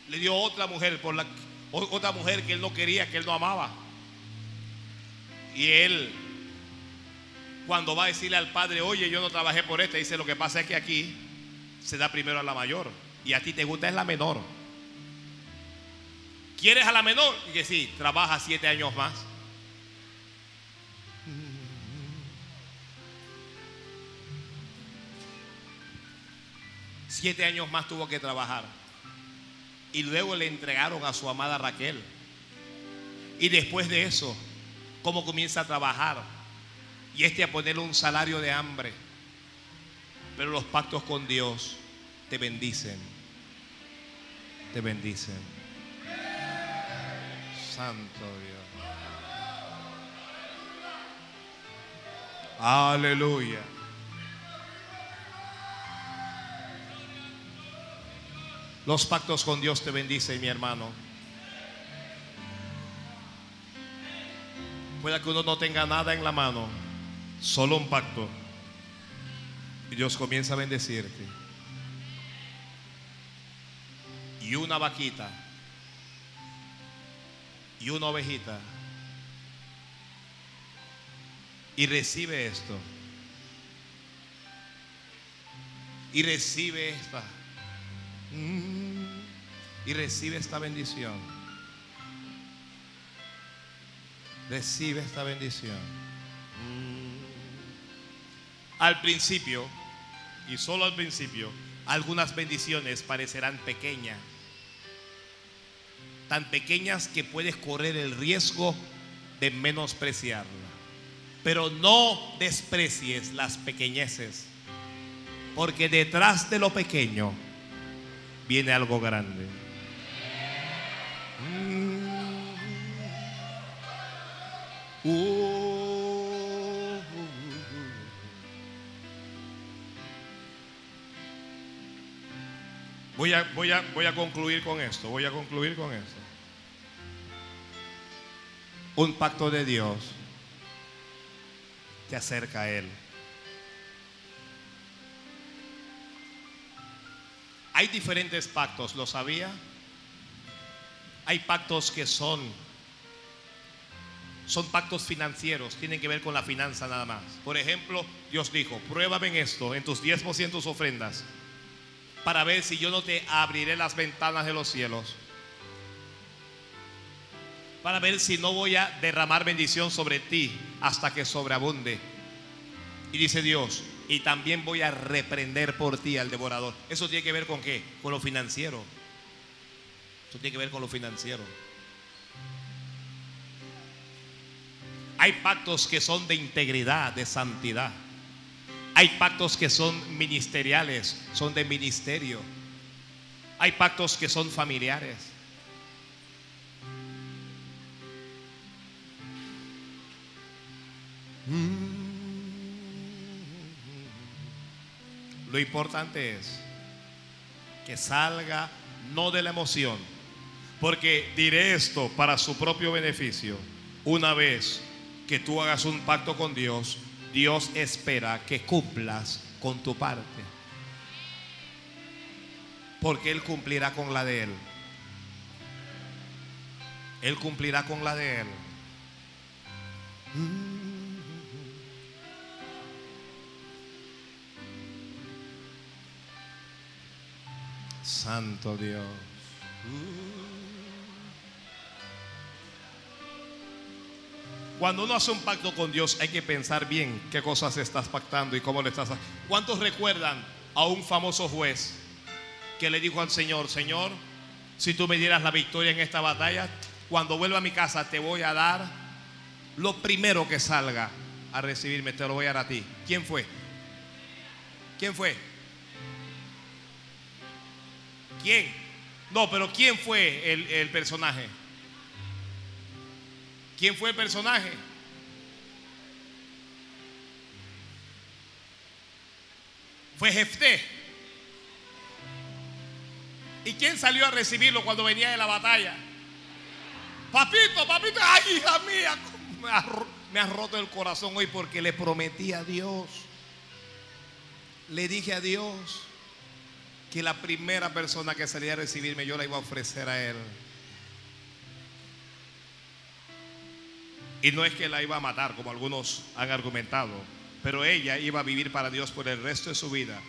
Le dio otra mujer por la otra mujer que él no quería, que él no amaba. Y él, cuando va a decirle al padre, oye, yo no trabajé por esta, dice, lo que pasa es que aquí se da primero a la mayor. Y a ti te gusta es la menor. ¿Quieres a la menor? Y que sí, trabaja siete años más. Siete años más tuvo que trabajar. Y luego le entregaron a su amada Raquel. Y después de eso, ¿cómo comienza a trabajar? Y este a ponerle un salario de hambre. Pero los pactos con Dios te bendicen. Te bendicen. Santo Dios. Aleluya. Los pactos con Dios te bendicen, mi hermano. Puede que uno no tenga nada en la mano, solo un pacto. Y Dios comienza a bendecirte. Y una vaquita. Y una ovejita. Y recibe esto. Y recibe esta y recibe esta bendición. Recibe esta bendición. Al principio, y solo al principio, algunas bendiciones parecerán pequeñas. Tan pequeñas que puedes correr el riesgo de menospreciarla. Pero no desprecies las pequeñeces, porque detrás de lo pequeño viene algo grande. Uh. Voy a, voy, a, voy a concluir con esto, voy a concluir con esto. Un pacto de Dios te acerca a Él. Hay diferentes pactos, ¿lo sabía? Hay pactos que son son pactos financieros, tienen que ver con la finanza nada más. Por ejemplo, Dios dijo, pruébame en esto, en tus 10% ofrendas, para ver si yo no te abriré las ventanas de los cielos. Para ver si no voy a derramar bendición sobre ti hasta que sobreabunde. Y dice Dios, y también voy a reprender por ti al devorador. Eso tiene que ver con qué? Con lo financiero. Eso tiene que ver con lo financiero. Hay pactos que son de integridad, de santidad. Hay pactos que son ministeriales, son de ministerio. Hay pactos que son familiares. Lo importante es que salga no de la emoción, porque diré esto para su propio beneficio. Una vez que tú hagas un pacto con Dios, Dios espera que cumplas con tu parte. Porque Él cumplirá con la de Él. Él cumplirá con la de Él. Santo Dios. Cuando uno hace un pacto con Dios hay que pensar bien qué cosas estás pactando y cómo le estás. ¿Cuántos recuerdan a un famoso juez que le dijo al Señor, Señor, si tú me dieras la victoria en esta batalla, cuando vuelva a mi casa te voy a dar lo primero que salga a recibirme, te lo voy a dar a ti. ¿Quién fue? ¿Quién fue? ¿Quién? No, pero ¿quién fue el, el personaje? ¿Quién fue el personaje? Fue Jefté. ¿Y quién salió a recibirlo cuando venía de la batalla? Papito, papito, ay hija mía, me ha, roto el corazón hoy porque le prometí a Dios. Le dije a Dios que la primera persona que salía a recibirme yo la iba a ofrecer a él. Y no es que la iba a matar, como algunos han argumentado, pero ella iba a vivir para Dios por el resto de su vida.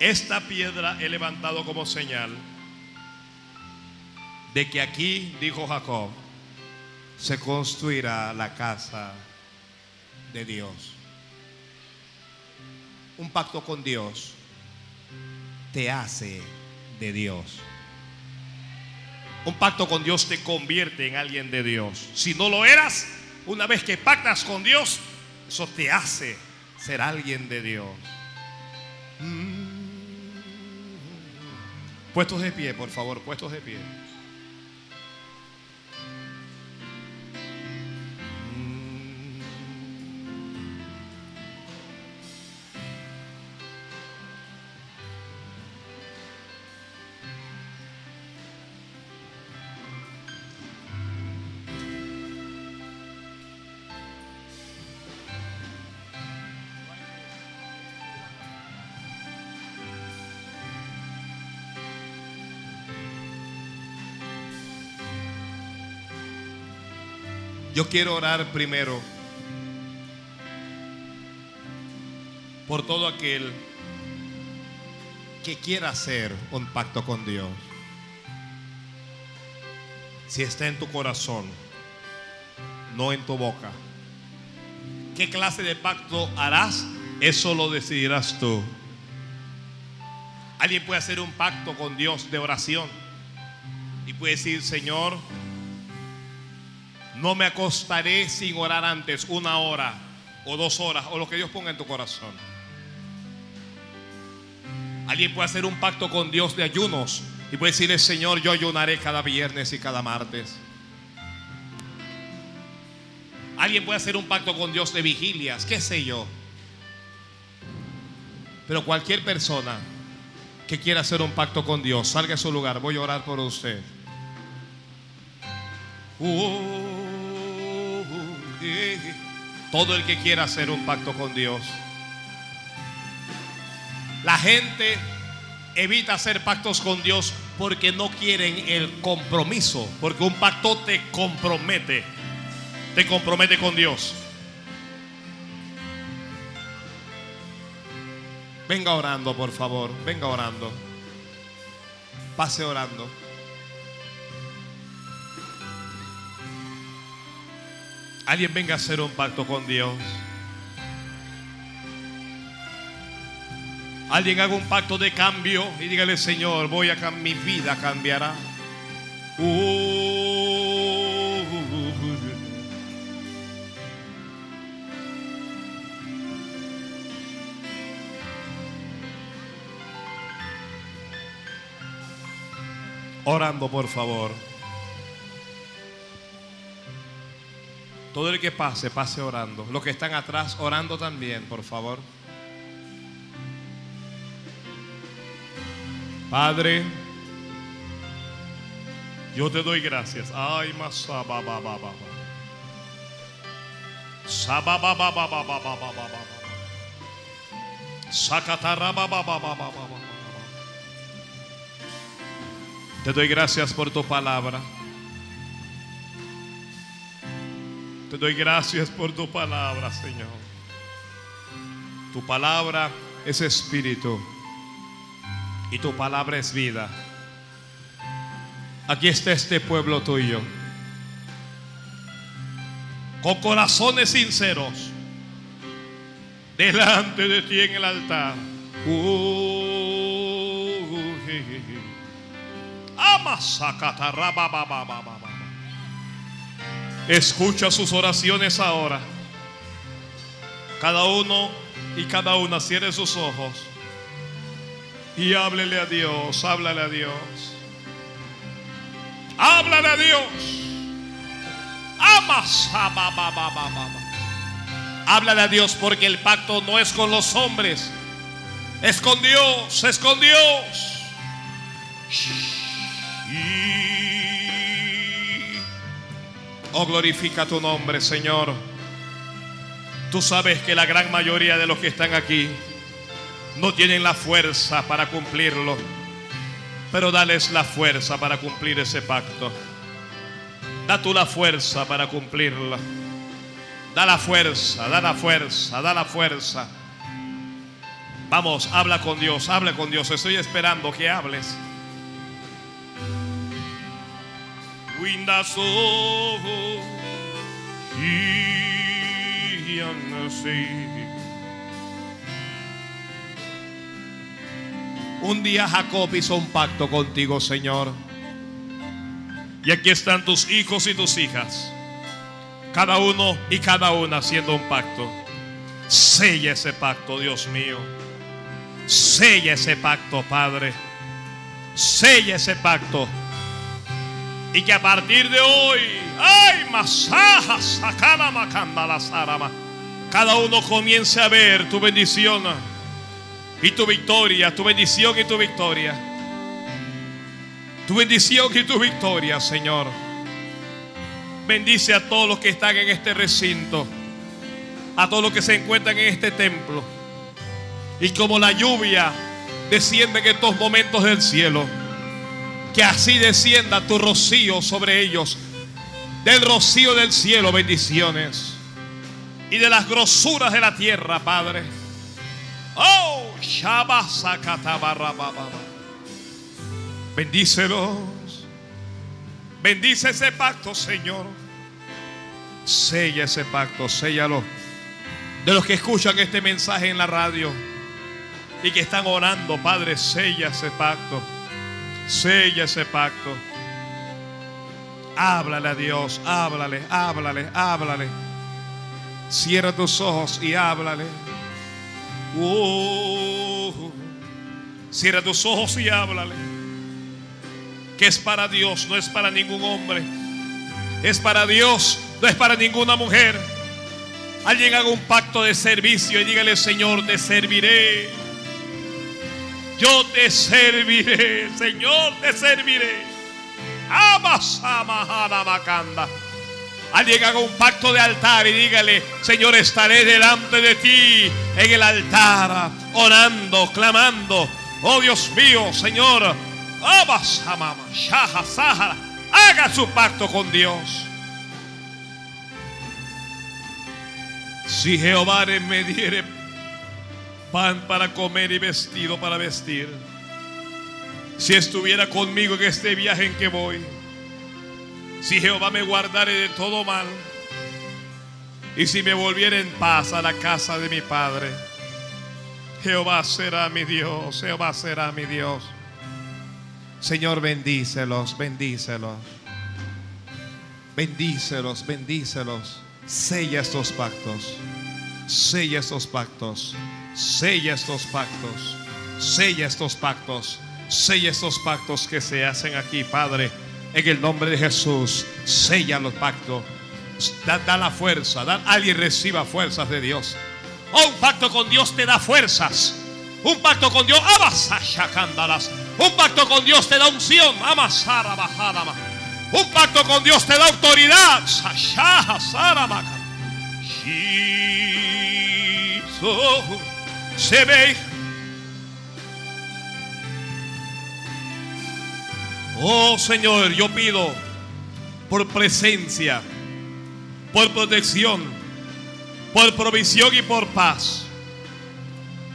Esta piedra he levantado como señal de que aquí, dijo Jacob, se construirá la casa de Dios. Un pacto con Dios te hace de Dios. Un pacto con Dios te convierte en alguien de Dios. Si no lo eras, una vez que pactas con Dios, eso te hace ser alguien de Dios. Puestos de pie, por favor, puestos de pie. Yo quiero orar primero por todo aquel que quiera hacer un pacto con Dios. Si está en tu corazón, no en tu boca. ¿Qué clase de pacto harás? Eso lo decidirás tú. Alguien puede hacer un pacto con Dios de oración y puede decir, Señor, no me acostaré sin orar antes una hora o dos horas o lo que Dios ponga en tu corazón. Alguien puede hacer un pacto con Dios de ayunos y puede decirle, Señor, yo ayunaré cada viernes y cada martes. Alguien puede hacer un pacto con Dios de vigilias, qué sé yo. Pero cualquier persona que quiera hacer un pacto con Dios, salga a su lugar, voy a orar por usted. Uh. Todo el que quiera hacer un pacto con Dios. La gente evita hacer pactos con Dios porque no quieren el compromiso, porque un pacto te compromete, te compromete con Dios. Venga orando, por favor, venga orando. Pase orando. Alguien venga a hacer un pacto con Dios. Alguien haga un pacto de cambio y dígale, Señor, voy a mi vida cambiará. Orando, por favor. Todo el que pase, pase orando. Los que están atrás, orando también, por favor. Padre, yo te doy gracias. Ay, más Te doy gracias por tu palabra. Te doy gracias por tu palabra, Señor. Tu palabra es espíritu y tu palabra es vida. Aquí está este pueblo tuyo. Con corazones sinceros. Delante de ti en el altar. Escucha sus oraciones ahora. Cada uno y cada una cierre sus ojos. Y háblele a Dios, háblale a Dios. Háblale a Dios. Amas. Háblale a Dios porque el pacto no es con los hombres. Es con Dios, es con Dios. Oh, glorifica tu nombre, Señor. Tú sabes que la gran mayoría de los que están aquí no tienen la fuerza para cumplirlo. Pero dales la fuerza para cumplir ese pacto. Da tú la fuerza para cumplirla. Da la fuerza, da la fuerza, da la fuerza. Vamos, habla con Dios, habla con Dios. Estoy esperando que hables. Un día Jacob hizo un pacto contigo, Señor. Y aquí están tus hijos y tus hijas. Cada uno y cada una haciendo un pacto. Sella ese pacto, Dios mío. Sella ese pacto, Padre. Sella ese pacto. Y que a partir de hoy, ay, masajas. Cada uno comience a ver tu bendición y tu victoria, tu bendición y tu victoria. Tu bendición y tu victoria, Señor. Bendice a todos los que están en este recinto, a todos los que se encuentran en este templo. Y como la lluvia desciende en estos momentos del cielo, que así descienda tu rocío sobre ellos. Del rocío del cielo, bendiciones. Y de las grosuras de la tierra, Padre. Oh, Bendícelos. Bendice ese pacto, Señor. Sella ese pacto, séllalo. de los que escuchan este mensaje en la radio y que están orando, Padre, sella ese pacto, sella ese pacto. Háblale a Dios, háblale, háblale, háblale. Cierra tus ojos y háblale. Uh, cierra tus ojos y háblale. Que es para Dios, no es para ningún hombre. Es para Dios, no es para ninguna mujer. Alguien haga un pacto de servicio y dígale, Señor, te serviré. Yo te serviré, Señor, te serviré. Alguien haga un pacto de altar y dígale, Señor, estaré delante de ti en el altar, orando, clamando. Oh Dios mío, Señor, haga su pacto con Dios. Si Jehová me diere pan para comer y vestido para vestir, si estuviera conmigo en este viaje en que voy, si Jehová me guardare de todo mal, y si me volviera en paz a la casa de mi Padre, Jehová será mi Dios, Jehová será mi Dios. Señor, bendícelos, bendícelos. Bendícelos, bendícelos. Sella estos pactos. Sella estos pactos. Sella estos pactos. Sella estos pactos. Sella estos pactos que se hacen aquí, Padre. En el nombre de Jesús. Sella los pactos. Da, la fuerza. Da, alguien reciba fuerzas de Dios. Oh, un pacto con Dios te da fuerzas. Un pacto con Dios. Un pacto con Dios te da unción. Amasara un pacto con Dios te da autoridad. Se. Oh Señor, yo pido por presencia, por protección, por provisión y por paz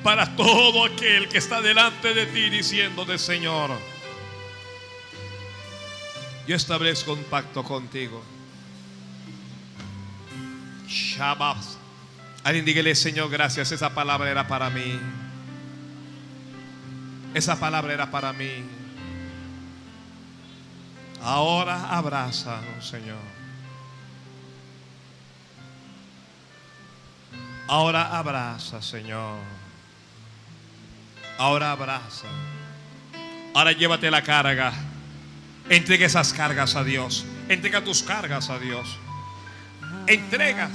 para todo aquel que está delante de ti diciéndote, Señor, yo establezco un pacto contigo. Shabbat. Alguien dígale, Señor, gracias. Esa palabra era para mí. Esa palabra era para mí. Ahora abraza, Señor. Ahora abraza, Señor. Ahora abraza. Ahora llévate la carga. Entrega esas cargas a Dios. Entrega tus cargas a Dios. Entregas.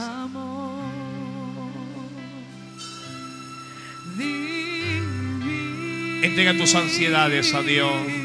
Entrega tus ansiedades a Dios.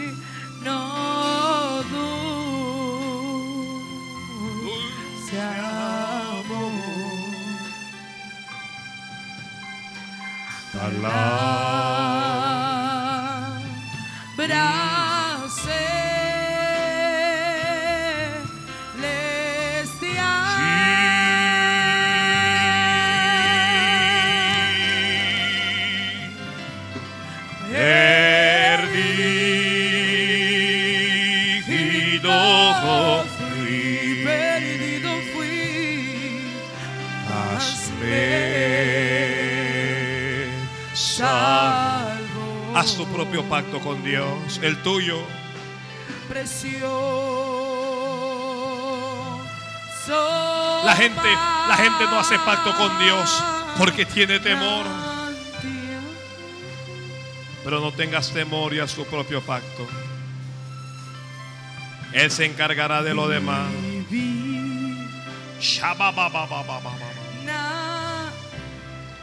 Propio pacto con Dios, el tuyo. La gente, la gente no hace pacto con Dios porque tiene temor. Pero no tengas temor y a su propio pacto. Él se encargará de lo demás.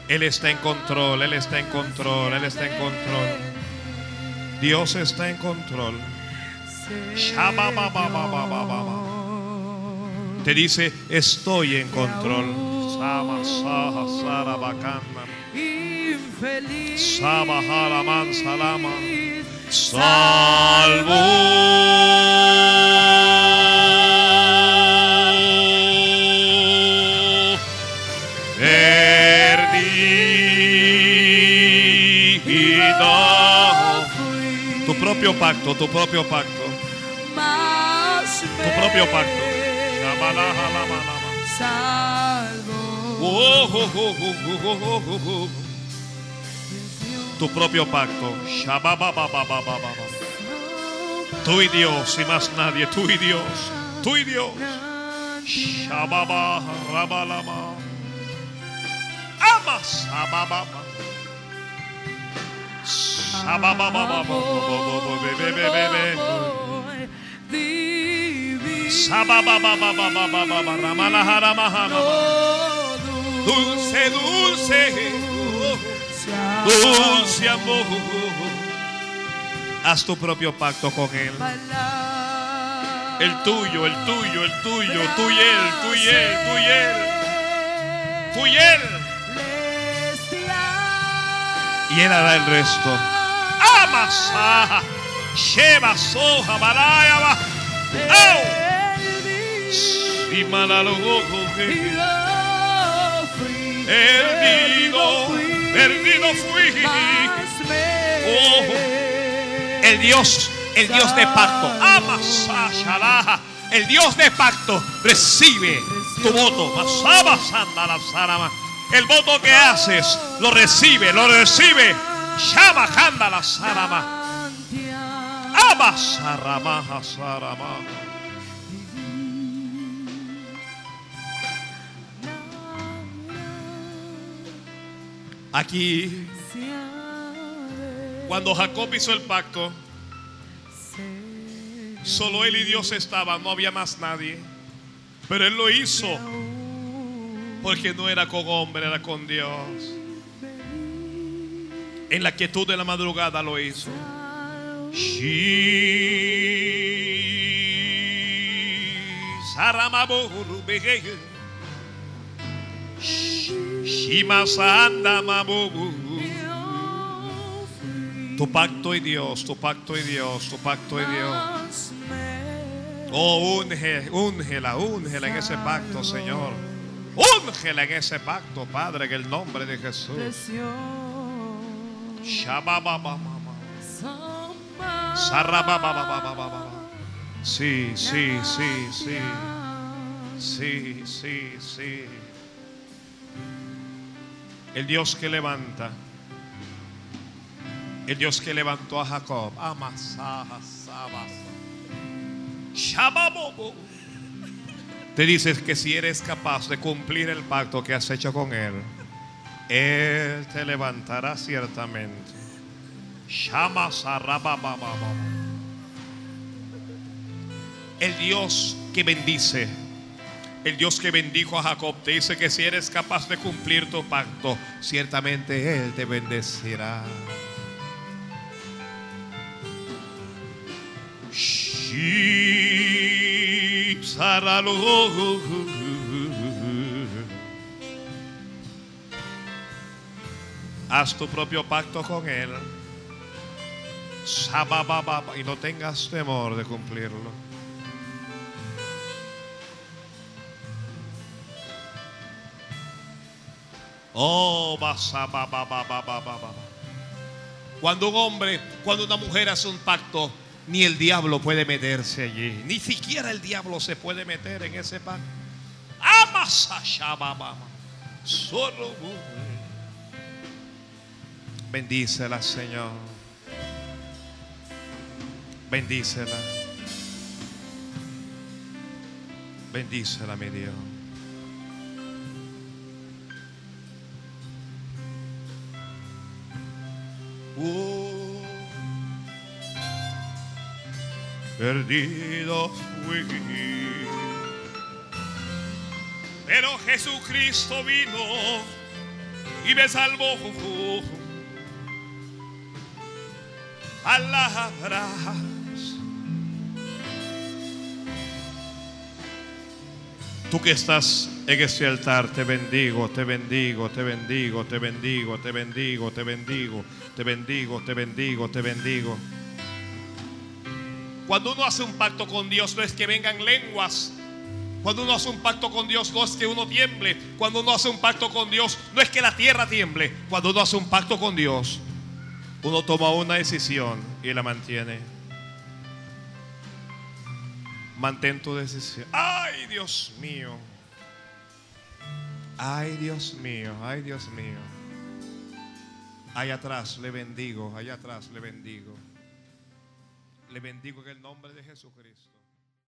Él está en control, Él está en control, Él está en control. Dios está en control. Te dice, estoy en control. pacto, tu propio pacto. Tu propio pacto. Salvo. Tu propio pacto. Tú y Dios y más nadie. Tú y Dios. Tú y Dios. Shababa, Rabalama. Amas, Ababama. Dulce, dulce. Haz tu propio pacto con Él. El tuyo, el tuyo, el tuyo, tú y Él, tú y Él, y él. Y Él hará el resto. Amasa, Sheba, Soja, Baraya, Ba- Au. Y Malalogo, Perdido, perdido fui. Oh. El Dios, el Dios de pacto. Amasa, Shalaja. El Dios de pacto recibe tu voto. Masaba, Sandala, Sarama. El voto que haces lo recibe, lo recibe. Shama, Kandala, Sarama. Ama, Sarama, Sarama. Aquí, cuando Jacob hizo el pacto, solo él y Dios estaban, no había más nadie. Pero él lo hizo porque no era con hombre, era con Dios. En la quietud de la madrugada lo hizo. Tu pacto y Dios, tu pacto y Dios, tu pacto y Dios. Oh, unge, úngela, úngela en ese pacto, Señor. Úngela en ese pacto, Padre, en el nombre de Jesús. Sí, sí, sí, sí. Sí, sí, sí. El Dios que levanta. El Dios que levantó a Jacob. Shababobo. Te dices que si eres capaz de cumplir el pacto que has hecho con Él, Él te levantará ciertamente. El Dios que bendice, el Dios que bendijo a Jacob, te dice que si eres capaz de cumplir tu pacto, ciertamente Él te bendecirá. Haz tu propio pacto con Él. Y no tengas temor de cumplirlo. Oh. Cuando un hombre, cuando una mujer hace un pacto, ni el diablo puede meterse allí. Ni siquiera el diablo se puede meter en ese. Amasashabababa. Solo. Bendícela, Señor. Bendícela. Bendícela, mi Dios. Oh, perdido fui. Pero Jesucristo vino y me salvó. Palabras. Tú que estás en este altar, te bendigo, te bendigo, te bendigo, te bendigo, te bendigo, te bendigo, te bendigo, te bendigo, te bendigo. Cuando uno hace un pacto con Dios, no es que vengan lenguas. Cuando uno hace un pacto con Dios, no es que uno tiemble. Cuando uno hace un pacto con Dios, no es que la tierra tiemble. Cuando uno hace un pacto con Dios, uno toma una decisión y la mantiene. Mantén tu decisión. Ay, Dios mío. Ay, Dios mío, ay, Dios mío. Allá atrás le bendigo, allá atrás le bendigo. Le bendigo en el nombre de Jesucristo.